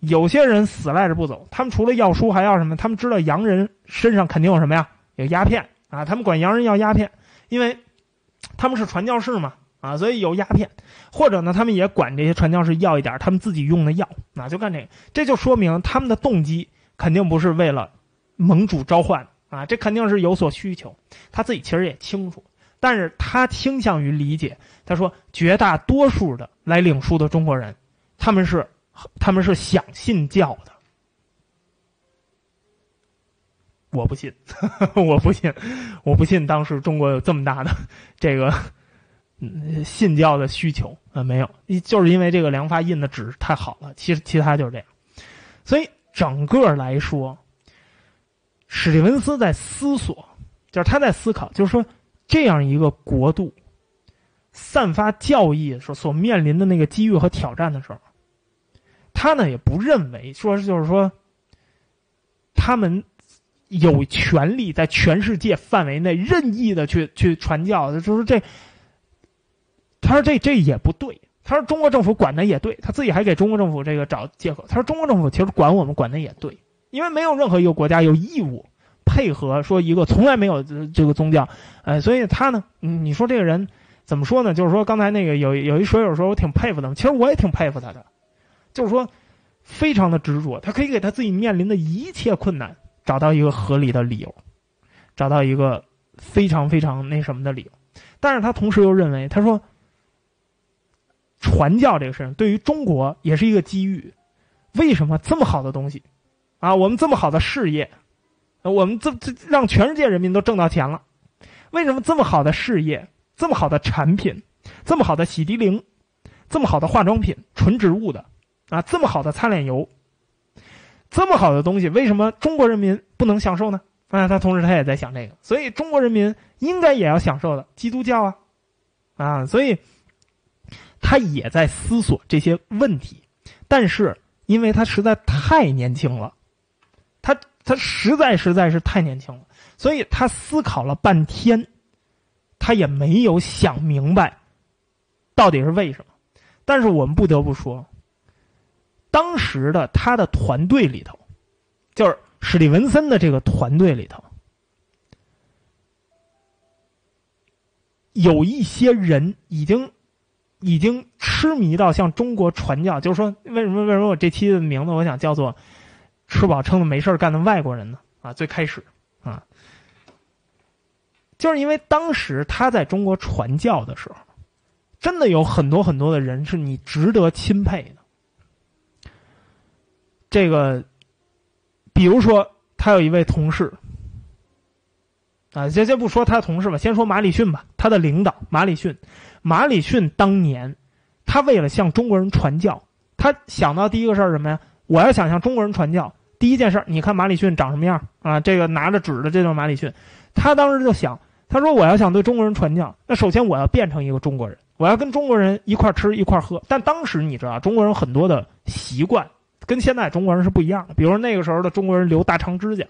S1: 有些人死赖着不走，他们除了要书还要什么？他们知道洋人身上肯定有什么呀？有鸦片啊！他们管洋人要鸦片，因为。他们是传教士嘛，啊，所以有鸦片，或者呢，他们也管这些传教士要一点他们自己用的药，那就干这个，这就说明他们的动机肯定不是为了盟主召唤啊，这肯定是有所需求，他自己其实也清楚，但是他倾向于理解，他说绝大多数的来领书的中国人，他们是他们是想信教的。我不信，<laughs> 我不信，我不信。当时中国有这么大的这个信教的需求啊？没有，就是因为这个梁发印的纸太好了。其实其他就是这样。所以整个来说，史蒂文斯在思索，就是他在思考，就是说这样一个国度散发教义所所面临的那个机遇和挑战的时候，他呢也不认为说就是说他们。有权利在全世界范围内任意的去去传教，就是这。他说这这也不对。他说中国政府管的也对，他自己还给中国政府这个找借口。他说中国政府其实管我们管的也对，因为没有任何一个国家有义务配合说一个从来没有这个宗教，呃，所以他呢，你说这个人怎么说呢？就是说刚才那个有有一水友说我挺佩服他，其实我也挺佩服他的，就是说非常的执着，他可以给他自己面临的一切困难。找到一个合理的理由，找到一个非常非常那什么的理由，但是他同时又认为，他说，传教这个事情对于中国也是一个机遇。为什么这么好的东西，啊，我们这么好的事业，我们这这让全世界人民都挣到钱了，为什么这么好的事业，这么好的产品，这么好的洗涤灵，这么好的化妆品，纯植物的，啊，这么好的擦脸油。这么好的东西，为什么中国人民不能享受呢？啊，他同时他也在想这个，所以中国人民应该也要享受的基督教啊，啊，所以他也在思索这些问题，但是因为他实在太年轻了，他他实在实在是太年轻了，所以他思考了半天，他也没有想明白到底是为什么。但是我们不得不说。当时的他的团队里头，就是史蒂文森的这个团队里头，有一些人已经已经痴迷到向中国传教。就是说，为什么为什么我这期的名字我想叫做“吃饱撑的没事干的外国人”呢？啊，最开始啊，就是因为当时他在中国传教的时候，真的有很多很多的人是你值得钦佩的。这个，比如说，他有一位同事，啊，先先不说他的同事吧，先说马里逊吧。他的领导马里逊，马里逊当年，他为了向中国人传教，他想到第一个事儿什么呀？我要想向中国人传教，第一件事，你看马里逊长什么样啊？这个拿着纸的，这就是马里逊。他当时就想，他说我要想对中国人传教，那首先我要变成一个中国人，我要跟中国人一块吃一块喝。但当时你知道，中国人很多的习惯跟现在中国人是不一样的，比如那个时候的中国人留大长指甲。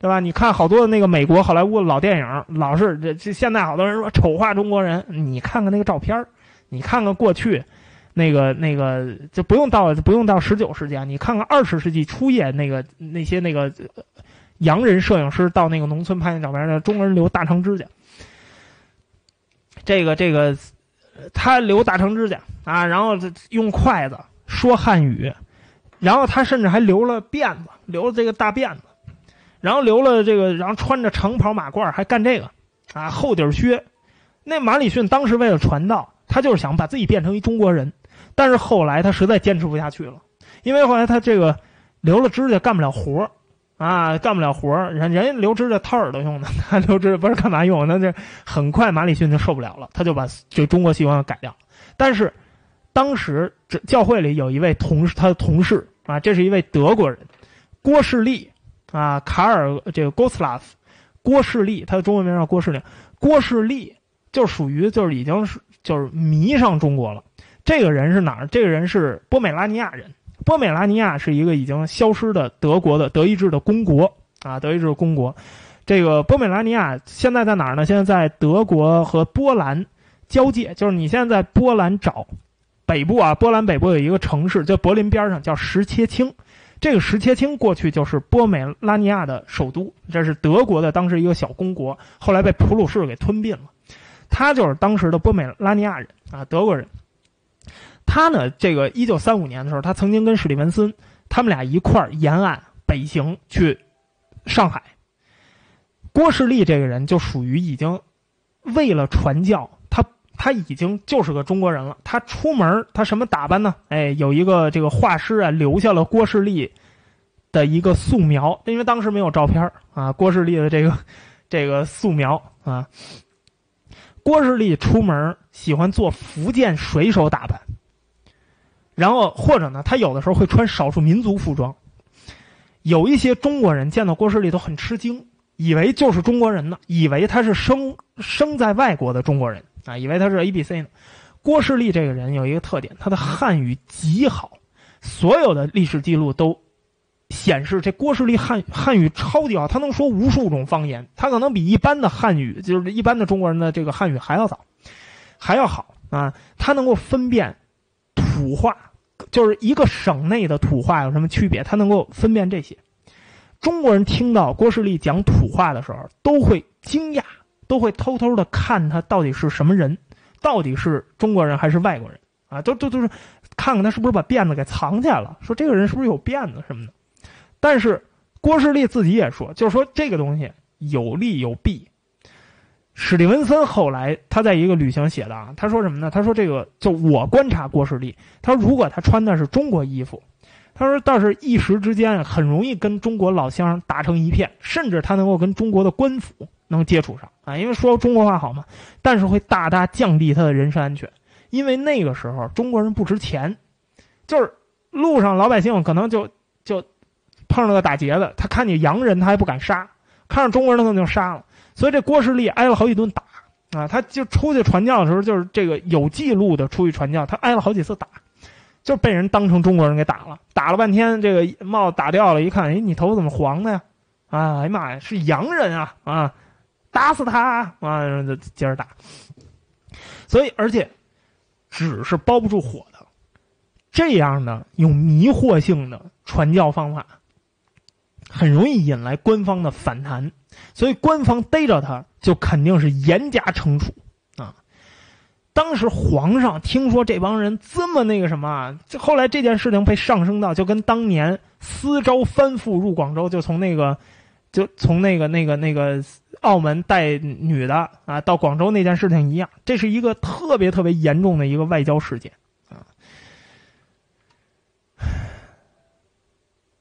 S1: 对吧？你看好多的那个美国好莱坞的老电影，老是这这现在好多人说丑化中国人。你看看那个照片你看看过去，那个那个就不用到不用到十九世纪啊，你看看二十世纪初叶那个那些那个洋人摄影师到那个农村拍那照片，那中国人留大长指甲。这个这个他留大长指甲啊，然后用筷子说汉语，然后他甚至还留了辫子，留了这个大辫子。然后留了这个，然后穿着长袍马褂还干这个，啊，厚底靴。那马里逊当时为了传道，他就是想把自己变成一中国人。但是后来他实在坚持不下去了，因为后来他这个留了指甲干不了活啊，干不了活人人家留指甲掏耳朵用的，<laughs> 他留指甲不是干嘛用？那这很快马里逊就受不了了，他就把这中国习惯改掉。但是当时这教会里有一位同事，他的同事啊，这是一位德国人，郭士立。啊，卡尔这个郭斯拉夫，郭士立，他的中文名叫郭士立。郭士立就属于就是已经是就是迷上中国了。这个人是哪儿？这个人是波美拉尼亚人。波美拉尼亚是一个已经消失的德国的德意志的公国啊，德意志的公国。这个波美拉尼亚现在在哪儿呢？现在在德国和波兰交界，就是你现在在波兰找北部啊，波兰北部有一个城市，在柏林边上，叫什切青。这个什切青过去就是波美拉尼亚的首都，这是德国的当时一个小公国，后来被普鲁士给吞并了。他就是当时的波美拉尼亚人啊，德国人。他呢，这个一九三五年的时候，他曾经跟史蒂文森他们俩一块儿沿岸北行去上海。郭士立这个人就属于已经为了传教。他已经就是个中国人了。他出门，他什么打扮呢？哎，有一个这个画师啊，留下了郭士立的一个素描，因为当时没有照片啊。郭士立的这个 <laughs> 这个素描啊，郭士立出门喜欢做福建水手打扮，然后或者呢，他有的时候会穿少数民族服装。有一些中国人见到郭士立都很吃惊，以为就是中国人呢，以为他是生生在外国的中国人。啊，以为他是 A B C 呢。郭士立这个人有一个特点，他的汉语极好，所有的历史记录都显示这郭士立汉汉语超级好，他能说无数种方言，他可能比一般的汉语，就是一般的中国人的这个汉语还要早，还要好啊。他能够分辨土话，就是一个省内的土话有什么区别，他能够分辨这些。中国人听到郭士立讲土话的时候，都会惊讶。都会偷偷的看他到底是什么人，到底是中国人还是外国人啊？都都都是看看他是不是把辫子给藏起来了，说这个人是不是有辫子什么的。但是郭士立自己也说，就是说这个东西有利有弊。史蒂文森后来他在一个旅行写的啊，他说什么呢？他说这个就我观察郭士立，他说如果他穿的是中国衣服，他说倒是一时之间很容易跟中国老乡打成一片，甚至他能够跟中国的官府。能接触上啊，因为说中国话好嘛，但是会大大降低他的人身安全，因为那个时候中国人不值钱，就是路上老百姓可能就就碰上个打劫的，他看见洋人他还不敢杀，看上中国人他就杀了，所以这郭士立挨了好几顿打啊，他就出去传教的时候就是这个有记录的出去传教，他挨了好几次打，就被人当成中国人给打了，打了半天这个帽子打掉了，一看，哎，你头发怎么黄的呀？啊，哎呀妈呀，是洋人啊啊！打死他啊！接着打，所以而且纸是包不住火的，这样的有迷惑性的传教方法，很容易引来官方的反弹，所以官方逮着他就肯定是严加惩处啊。当时皇上听说这帮人这么那个什么，就后来这件事情被上升到就跟当年私招藩富入广州，就从那个。就从那个那个那个澳门带女的啊到广州那件事情一样，这是一个特别特别严重的一个外交事件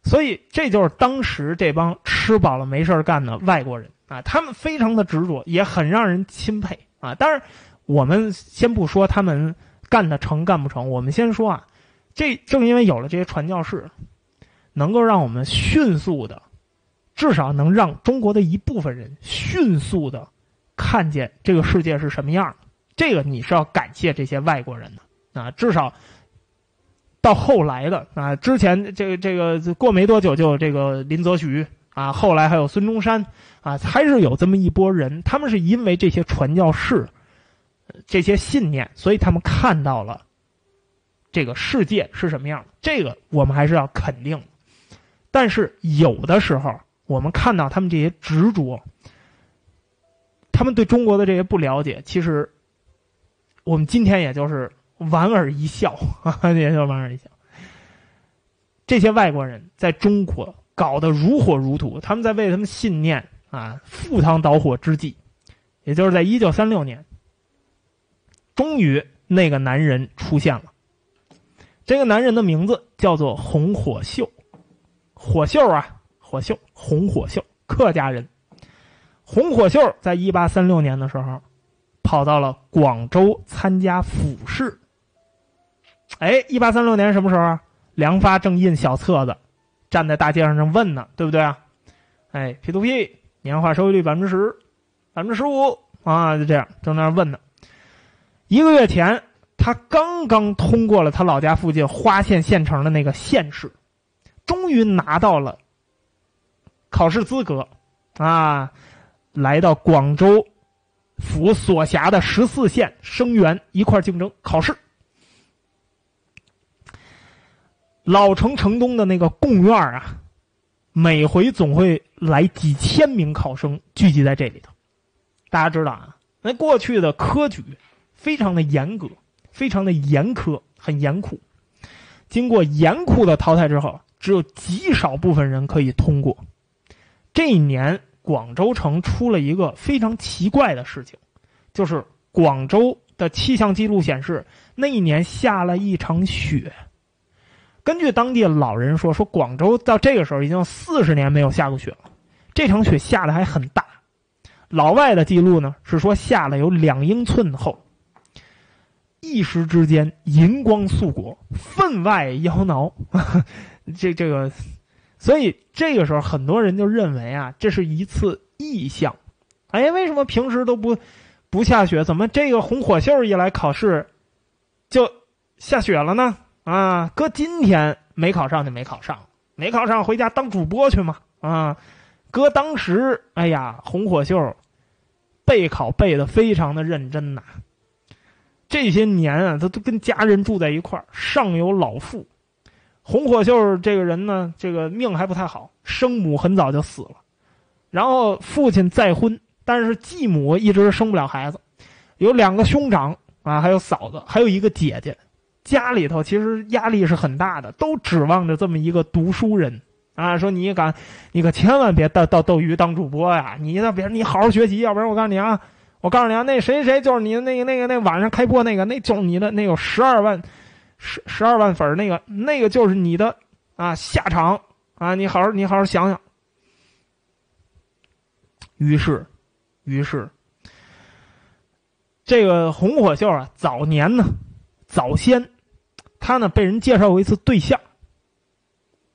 S1: 所以这就是当时这帮吃饱了没事干的外国人啊，他们非常的执着，也很让人钦佩啊。当然，我们先不说他们干的成干不成，我们先说啊，这正因为有了这些传教士。能够让我们迅速的，至少能让中国的一部分人迅速的看见这个世界是什么样的。这个你是要感谢这些外国人的啊，至少到后来的啊，之前这个这个过没多久就这个林则徐啊，后来还有孙中山啊，还是有这么一波人，他们是因为这些传教士这些信念，所以他们看到了这个世界是什么样。这个我们还是要肯定。但是有的时候，我们看到他们这些执着，他们对中国的这些不了解，其实。我们今天也就是莞尔一笑，哈哈也就莞尔一笑。这些外国人在中国搞得如火如荼，他们在为他们信念啊赴汤蹈火之际，也就是在一九三六年，终于那个男人出现了。这个男人的名字叫做洪火秀，火秀啊，火秀，洪火秀，客家人。洪火秀在一八三六年的时候。跑到了广州参加府试。哎，一八三六年什么时候？梁发正印小册子，站在大街上正问呢，对不对啊？哎，P to P，年化收益率百分之十，百分之十五啊，就这样正在那问呢。一个月前，他刚刚通过了他老家附近花县县城的那个县试，终于拿到了考试资格啊，来到广州。府所辖的十四县生员一块竞争考试。老城城东的那个贡院啊，每回总会来几千名考生聚集在这里头。大家知道啊，那过去的科举非常的严格，非常的严苛，很严酷。经过严酷的淘汰之后，只有极少部分人可以通过。这一年。广州城出了一个非常奇怪的事情，就是广州的气象记录显示，那一年下了一场雪。根据当地老人说，说广州到这个时候已经四十年没有下过雪了，这场雪下的还很大。老外的记录呢是说下了有两英寸厚。一时之间，银光素裹，分外妖娆。<laughs> 这这个。所以这个时候，很多人就认为啊，这是一次异象。哎，为什么平时都不不下雪？怎么这个红火秀一来考试就下雪了呢？啊，搁今天没考上就没考上，没考上回家当主播去嘛。啊，搁当时，哎呀，红火秀备考备的非常的认真呐。这些年啊，他都跟家人住在一块儿，上有老父。洪火秀这个人呢，这个命还不太好，生母很早就死了，然后父亲再婚，但是继母一直生不了孩子，有两个兄长啊，还有嫂子，还有一个姐姐，家里头其实压力是很大的，都指望着这么一个读书人啊，说你敢，你可千万别到到斗鱼当主播呀，你那别你好好学习，要不然我告诉你啊，我告诉你啊，那谁谁就是你的那个那个那晚上开播那个，那就是你的那有十二万。十十二万粉那个那个就是你的啊下场啊你好好你好好想想。于是，于是，这个红火秀啊，早年呢，早先，他呢被人介绍过一次对象。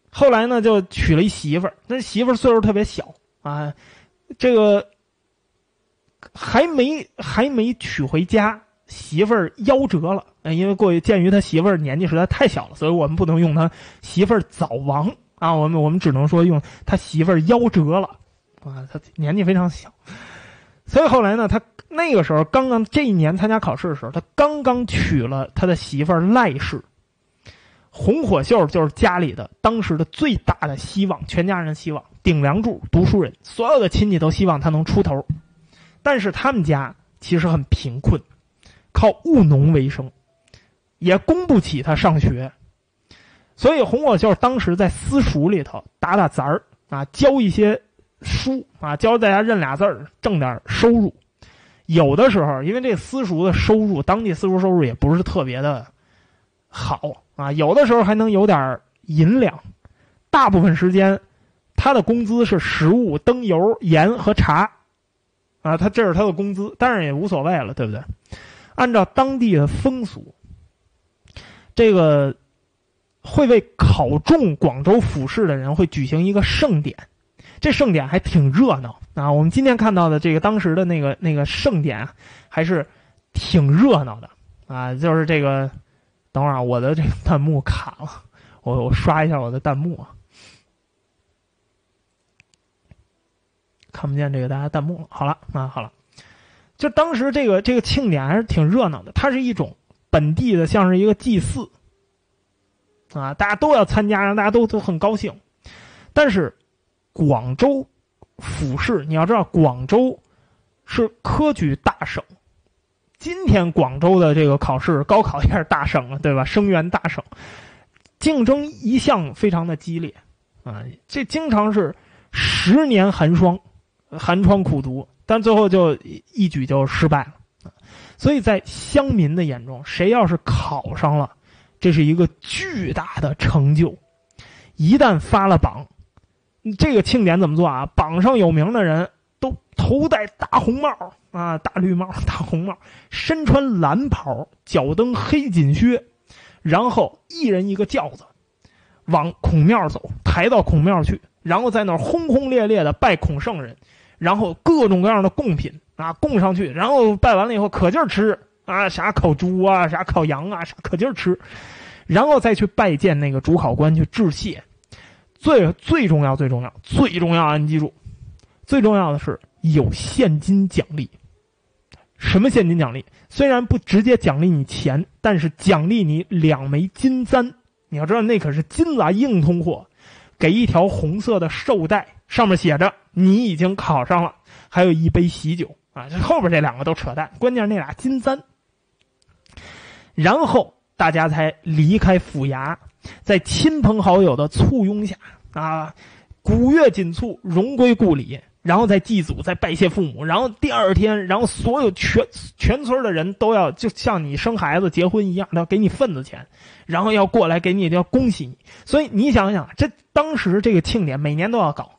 S1: 后来呢就娶了一媳妇儿，那媳妇儿岁数特别小啊，这个还没还没娶回家。媳妇儿夭折了，因为过于鉴于他媳妇儿年纪实在太小了，所以我们不能用他媳妇儿早亡。啊，我们我们只能说用他媳妇儿夭折了。啊，他年纪非常小，所以后来呢，他那个时候刚刚这一年参加考试的时候，他刚刚娶了他的媳妇儿赖氏，红火秀就是家里的当时的最大的希望，全家人希望顶梁柱，读书人，所有的亲戚都希望他能出头，但是他们家其实很贫困。靠务农为生，也供不起他上学，所以红火秀当时在私塾里头打打杂儿啊，教一些书啊，教大家认俩字儿，挣点收入。有的时候，因为这私塾的收入，当地私塾收入也不是特别的好啊，有的时候还能有点银两。大部分时间，他的工资是食物、灯油、盐和茶啊，他这是他的工资，但是也无所谓了，对不对？按照当地的风俗，这个会为考中广州府试的人会举行一个盛典，这盛典还挺热闹啊。我们今天看到的这个当时的那个那个盛典，还是挺热闹的啊。就是这个，等会儿啊，我的这个弹幕卡了，我我刷一下我的弹幕啊，看不见这个大家弹幕了。好了啊，好了，就当时这个这个庆典还是挺热闹的，它是一种本地的，像是一个祭祀。啊，大家都要参加，让大家都都很高兴。但是，广州府试，你要知道，广州是科举大省。今天广州的这个考试，高考也是大省了，对吧？生源大省，竞争一向非常的激烈啊。这经常是十年寒霜，寒窗苦读，但最后就一举就失败了。所以在乡民的眼中，谁要是考上了，这是一个巨大的成就，一旦发了榜，这个庆典怎么做啊？榜上有名的人都头戴大红帽啊，大绿帽、大红帽，身穿蓝袍，脚蹬黑锦靴，然后一人一个轿子，往孔庙走，抬到孔庙去，然后在那儿轰轰烈烈的拜孔圣人，然后各种各样的贡品啊供上去，然后拜完了以后可劲儿吃。啊，啥烤猪啊，啥烤羊啊，啥可劲儿吃，然后再去拜见那个主考官去致谢。最最重要，最重要，最重要！你记住，最重要的是有现金奖励。什么现金奖励？虽然不直接奖励你钱，但是奖励你两枚金簪。你要知道，那可是金子，硬通货。给一条红色的绶带，上面写着“你已经考上了”，还有一杯喜酒啊。这后边这两个都扯淡，关键是那俩金簪。然后大家才离开府衙，在亲朋好友的簇拥下啊，鼓乐锦簇，荣归故里。然后再祭祖，再拜谢父母。然后第二天，然后所有全全村的人都要，就像你生孩子、结婚一样，要给你份子钱，然后要过来给你，要恭喜你。所以你想想，这当时这个庆典每年都要搞。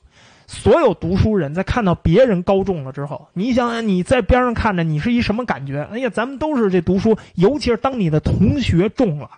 S1: 所有读书人在看到别人高中了之后，你想想你在边上看着，你是一什么感觉？哎呀，咱们都是这读书，尤其是当你的同学中了，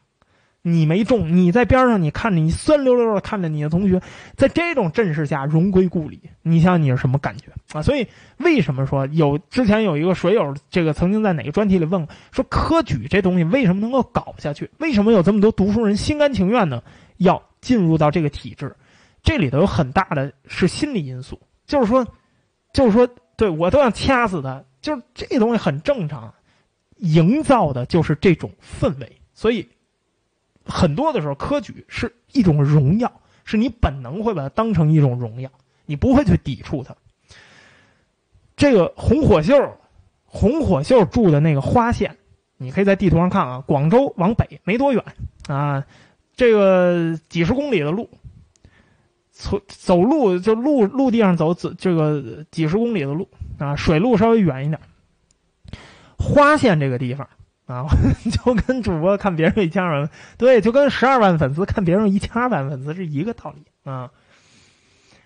S1: 你没中，你在边上，你看着你酸溜溜的看着你的同学，在这种阵势下荣归故里，你想你是什么感觉啊？所以为什么说有之前有一个水友，这个曾经在哪个专题里问说科举这东西为什么能够搞下去？为什么有这么多读书人心甘情愿的要进入到这个体制？这里头有很大的是心理因素，就是说，就是说，对我都想掐死他，就是这东西很正常，营造的就是这种氛围，所以很多的时候，科举是一种荣耀，是你本能会把它当成一种荣耀，你不会去抵触它。这个红火秀，红火秀住的那个花县，你可以在地图上看啊，广州往北没多远啊，这个几十公里的路。走走路就陆陆地上走，走这个几十公里的路啊，水路稍微远一点。花县这个地方啊，就跟主播看别人一千二万，对，就跟十二万粉丝看别人一千二百万粉丝是一个道理啊。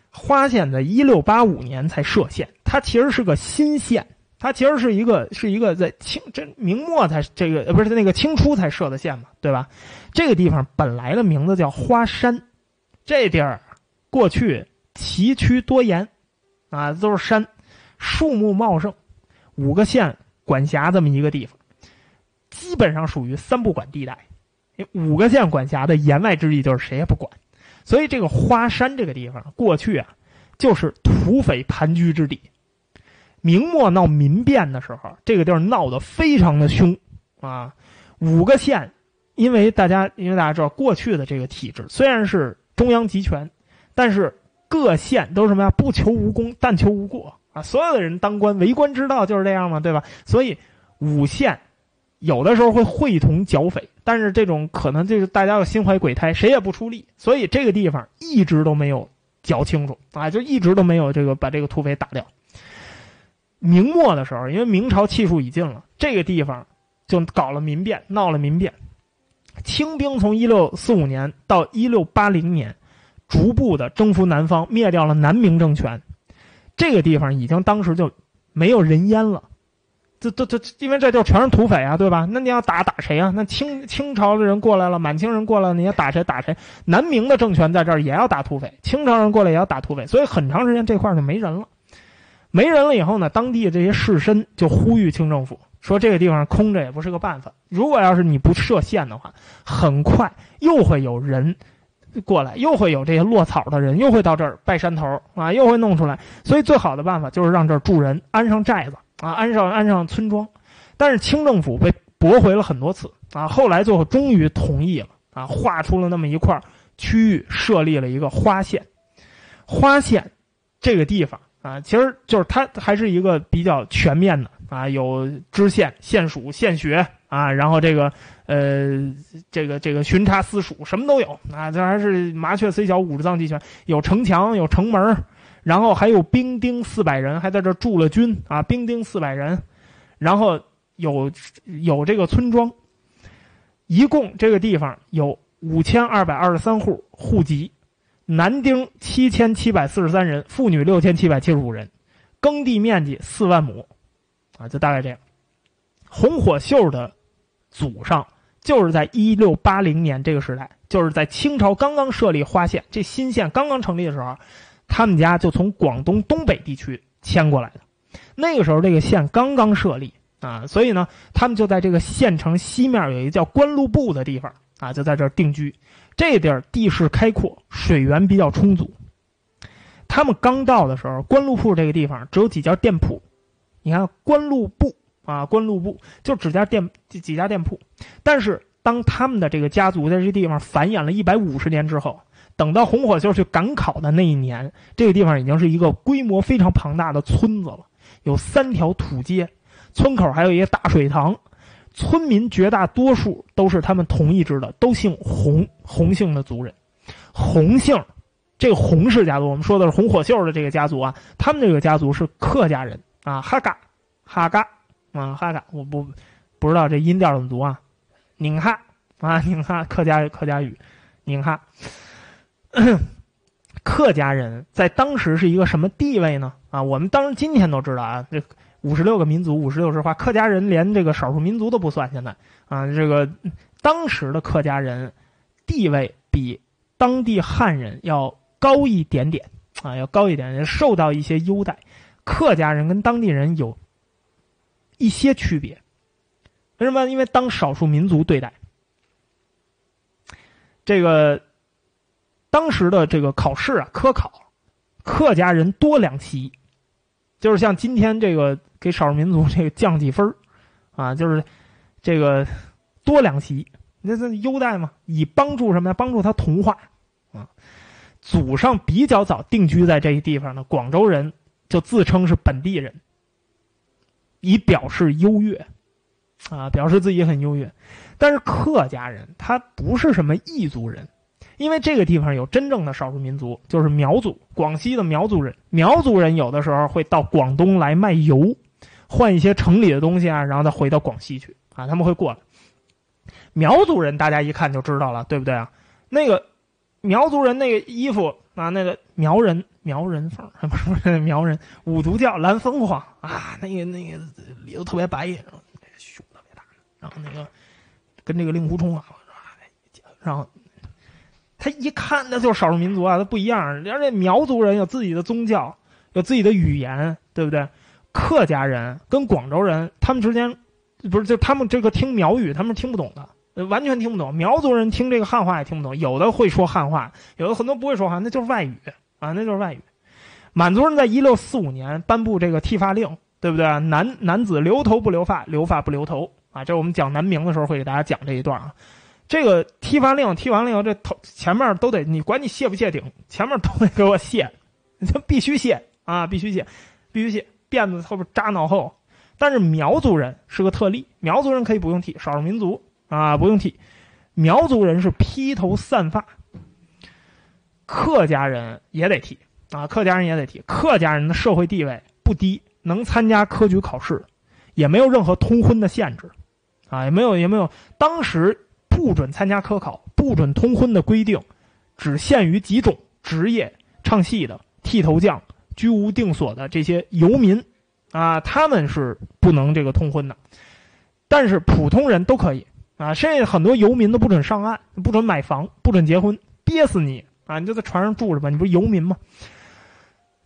S1: 花县在一六八五年才设县，它其实是个新县，它其实是一个是一个在清这明末才这个不是那个清初才设的县嘛，对吧？这个地方本来的名字叫花山，这地儿。过去崎岖多岩，啊，都是山，树木茂盛，五个县管辖这么一个地方，基本上属于三不管地带。五个县管辖的言外之意就是谁也不管，所以这个花山这个地方过去啊，就是土匪盘踞之地。明末闹民变的时候，这个地儿闹得非常的凶啊。五个县，因为大家因为大家知道过去的这个体制虽然是中央集权。但是各县都是什么呀？不求无功，但求无过啊！所有的人当官，为官之道就是这样嘛，对吧？所以五县有的时候会会同剿匪，但是这种可能就是大家要心怀鬼胎，谁也不出力，所以这个地方一直都没有剿清楚啊，就一直都没有这个把这个土匪打掉。明末的时候，因为明朝气数已尽了，这个地方就搞了民变，闹了民变。清兵从一六四五年到一六八零年。逐步的征服南方，灭掉了南明政权，这个地方已经当时就没有人烟了。这这这，因为这地儿全是土匪啊，对吧？那你要打打谁啊？那清清朝的人过来了，满清人过来了，你要打谁打谁？南明的政权在这儿也要打土匪，清朝人过来也要打土匪，所以很长时间这块就没人了。没人了以后呢，当地的这些士绅就呼吁清政府说，这个地方空着也不是个办法。如果要是你不设限的话，很快又会有人过来，又会有这些落草的人，又会到这儿拜山头啊，又会弄出来。所以最好的办法就是让这儿住人，安上寨子。啊，安上安上村庄，但是清政府被驳回了很多次啊。后来最后终于同意了啊，划出了那么一块区域，设立了一个花县。花县这个地方啊，其实就是它还是一个比较全面的啊，有知县、县署、县学啊，然后这个呃，这个这个巡查司署什么都有啊。这还是麻雀虽小，五脏俱全，有城墙，有城门。然后还有兵丁四百人，还在这驻了军啊！兵丁四百人，然后有有这个村庄，一共这个地方有五千二百二十三户户籍，男丁七千七百四十三人，妇女六千七百七十五人，耕地面积四万亩，啊，就大概这样。红火秀的祖上就是在一六八零年这个时代，就是在清朝刚刚设立花县，这新县刚刚成立的时候。他们家就从广东东北地区迁过来的，那个时候这个县刚刚设立啊，所以呢，他们就在这个县城西面有一个叫官路部的地方啊，就在这定居。这地儿地势开阔，水源比较充足。他们刚到的时候，官路铺这个地方只有几家店铺。你看官路部啊，官路部就只家店几家店铺。但是当他们的这个家族在这地方繁衍了一百五十年之后。等到红火秀去赶考的那一年，这个地方已经是一个规模非常庞大的村子了，有三条土街，村口还有一个大水塘，村民绝大多数都是他们同一支的，都姓洪，洪姓的族人。洪姓，这个洪氏家族，我们说的是红火秀的这个家族啊，他们这个家族是客家人啊，哈嘎，哈嘎，啊哈嘎，我不不知道这音调怎么读啊，宁哈啊宁哈，客家客家语，宁哈。<clears throat> 客家人在当时是一个什么地位呢？啊，我们当然今天都知道啊，这五十六个民族，五十六枝花，客家人连这个少数民族都不算。现在啊，这个当时的客家人地位比当地汉人要高一点点啊，要高一点，受到一些优待。客家人跟当地人有一些区别，为什么？因为当少数民族对待这个。当时的这个考试啊，科考，客家人多两席，就是像今天这个给少数民族这个降几分啊，就是这个多两席，那这优待嘛，以帮助什么呀？帮助他同化啊。祖上比较早定居在这一地方的广州人，就自称是本地人，以表示优越啊，表示自己很优越。但是客家人他不是什么异族人。因为这个地方有真正的少数民族，就是苗族，广西的苗族人。苗族人有的时候会到广东来卖油，换一些城里的东西啊，然后再回到广西去啊，他们会过来。苗族人大家一看就知道了，对不对啊？那个苗族人那个衣服啊，那个苗人苗人风 <laughs> 不是不是苗人五毒教蓝凤凰啊，那个那个里头特别白，然后胸特别大，然后那个跟这个令狐冲啊，然后。他一看，那就是少数民族啊，他不一样。而且苗族人有自己的宗教，有自己的语言，对不对？客家人跟广州人，他们之间不是就他们这个听苗语，他们听不懂的，完全听不懂。苗族人听这个汉话也听不懂，有的会说汉话，有的很多不会说汉，那就是外语啊，那就是外语。满族人在一六四五年颁布这个剃发令，对不对？男男子留头不留发，留发不留头啊。这我们讲南明的时候会给大家讲这一段啊。这个剃发令，剃完令，这头前面都得，你管你卸不卸顶，前面都得给我卸，就必须卸啊，必须卸，必须卸，辫子后边扎脑后。但是苗族人是个特例，苗族人可以不用剃，少数民族啊不用剃，苗族人是披头散发。客家人也得剃啊，客家人也得剃，客家人的社会地位不低，能参加科举考试，也没有任何通婚的限制，啊，也没有也没有，当时。不准参加科考、不准通婚的规定，只限于几种职业：唱戏的、剃头匠、居无定所的这些游民，啊，他们是不能这个通婚的，但是普通人都可以啊。甚至很多游民都不准上岸，不准买房，不准结婚，憋死你啊！你就在船上住着吧，你不是游民吗？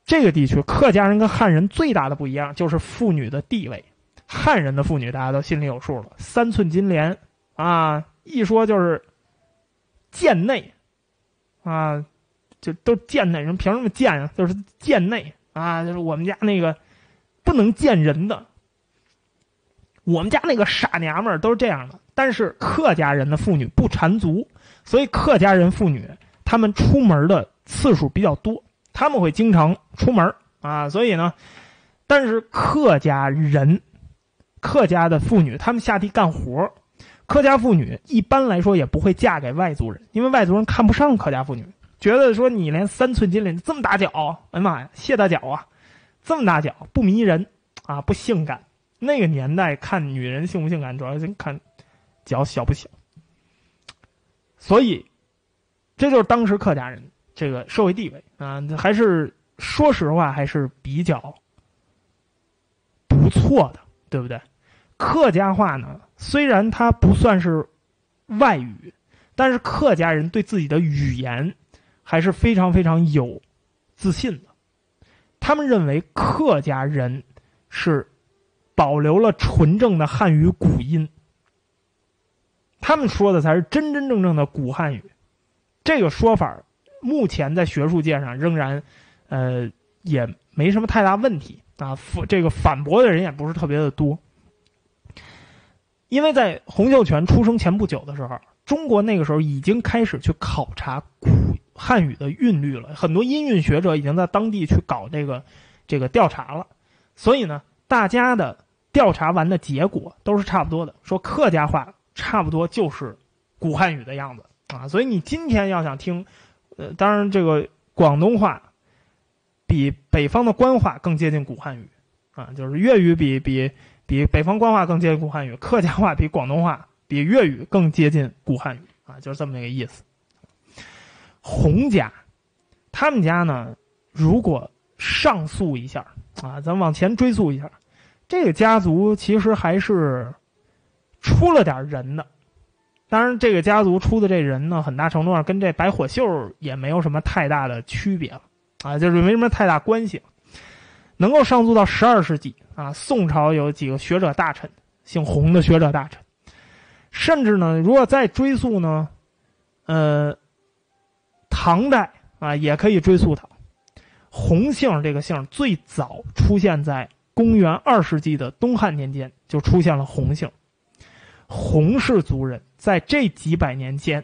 S1: 这个地区客家人跟汉人最大的不一样就是妇女的地位。汉人的妇女大家都心里有数了，三寸金莲啊，一说就是贱内啊，就都贱内人，凭什么贱啊？就是贱内啊，就是我们家那个不能见人的，我们家那个傻娘们儿都是这样的。但是客家人的妇女不缠足，所以客家人妇女她们出门的次数比较多。他们会经常出门啊，所以呢，但是客家人、客家的妇女，他们下地干活客家妇女一般来说也不会嫁给外族人，因为外族人看不上客家妇女，觉得说你连三寸金莲这么大脚，哎呀妈呀，谢大脚啊，这么大脚不迷人啊，不性感。那个年代看女人性不性感，主要是看脚小不小。所以，这就是当时客家人。这个社会地位啊，还是说实话还是比较不错的，对不对？客家话呢，虽然它不算是外语，但是客家人对自己的语言还是非常非常有自信的。他们认为客家人是保留了纯正的汉语古音，他们说的才是真真正正的古汉语。这个说法目前在学术界上仍然，呃，也没什么太大问题啊。这个反驳的人也不是特别的多，因为在洪秀全出生前不久的时候，中国那个时候已经开始去考察古汉语的韵律了，很多音韵学者已经在当地去搞这个这个调查了。所以呢，大家的调查完的结果都是差不多的，说客家话差不多就是古汉语的样子啊。所以你今天要想听。呃，当然，这个广东话比北方的官话更接近古汉语，啊，就是粤语比比比北方官话更接近古汉语，客家话比广东话比粤语更接近古汉语，啊，就是这么一个意思。洪家，他们家呢，如果上溯一下，啊，咱往前追溯一下，这个家族其实还是出了点人的。当然，这个家族出的这人呢，很大程度上跟这白火秀也没有什么太大的区别了，啊，就是没什么太大关系。能够上溯到十二世纪啊，宋朝有几个学者大臣，姓洪的学者大臣，甚至呢，如果再追溯呢，呃，唐代啊，也可以追溯到洪姓这个姓最早出现在公元二世纪的东汉年间，就出现了洪姓。洪氏族人在这几百年间，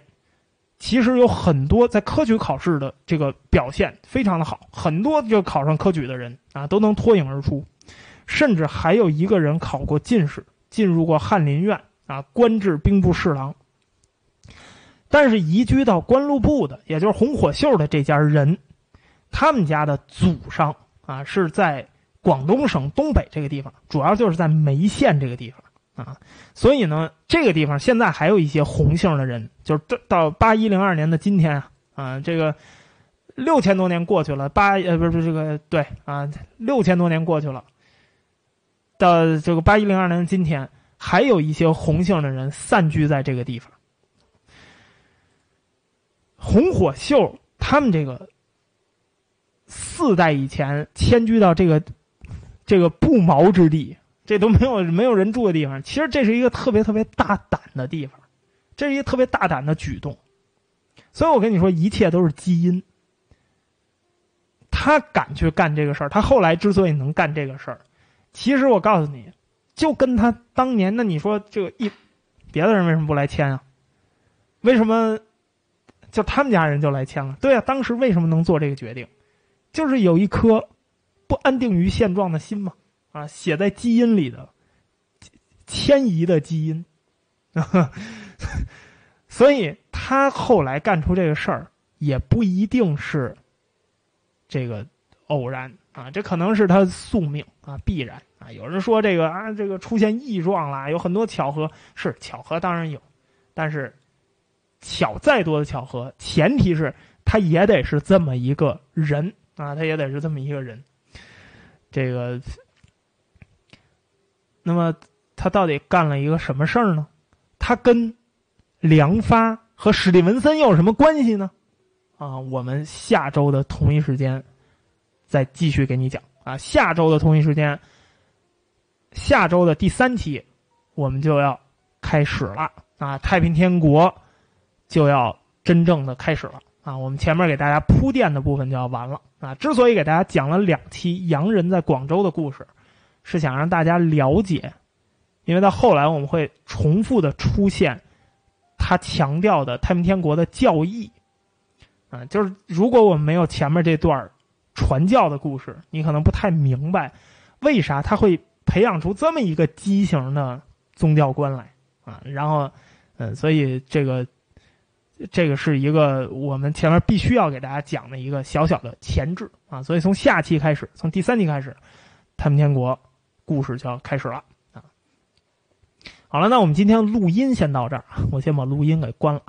S1: 其实有很多在科举考试的这个表现非常的好，很多就考上科举的人啊都能脱颖而出，甚至还有一个人考过进士，进入过翰林院啊，官至兵部侍郎。但是移居到官禄部的，也就是红火秀的这家人，他们家的祖上啊是在广东省东北这个地方，主要就是在梅县这个地方。啊，所以呢，这个地方现在还有一些红姓的人，就是这到八一零二年的今天啊，啊，这个六千多年过去了，八呃不是不是这个对啊，六千多年过去了，到这个八一零二年的今天，还有一些红姓的人散居在这个地方。红火秀他们这个四代以前迁居到这个这个不毛之地。这都没有 <laughs> 没有人住的地方，其实这是一个特别特别大胆的地方，这是一个特别大胆的举动，所以我跟你说，一切都是基因。他敢去干这个事儿，他后来之所以能干这个事儿，其实我告诉你，就跟他当年那你说这个一，别的人为什么不来签啊？为什么就他们家人就来签了？对啊，当时为什么能做这个决定？就是有一颗不安定于现状的心嘛。啊，写在基因里的迁移的基因，<laughs> 所以他后来干出这个事儿也不一定是这个偶然啊，这可能是他宿命啊，必然啊。有人说这个啊，这个出现异状啦，有很多巧合，是巧合当然有，但是巧再多的巧合，前提是他也得是这么一个人啊，他也得是这么一个人，这个。那么他到底干了一个什么事儿呢？他跟梁发和史蒂文森又有什么关系呢？啊，我们下周的同一时间再继续给你讲啊。下周的同一时间，下周的第三期我们就要开始了啊！太平天国就要真正的开始了啊！我们前面给大家铺垫的部分就要完了啊！之所以给大家讲了两期洋人在广州的故事，是想让大家了解，因为到后来我们会重复的出现他强调的太平天国的教义。啊，就是如果我们没有前面这段传教的故事，你可能不太明白为啥他会培养出这么一个畸形的宗教观来啊。然后，嗯，所以这个这个是一个我们前面必须要给大家讲的一个小小的前置啊。所以从下期开始，从第三期开始，太平天国故事就要开始了啊。好了，那我们今天录音先到这儿，我先把录音给关了。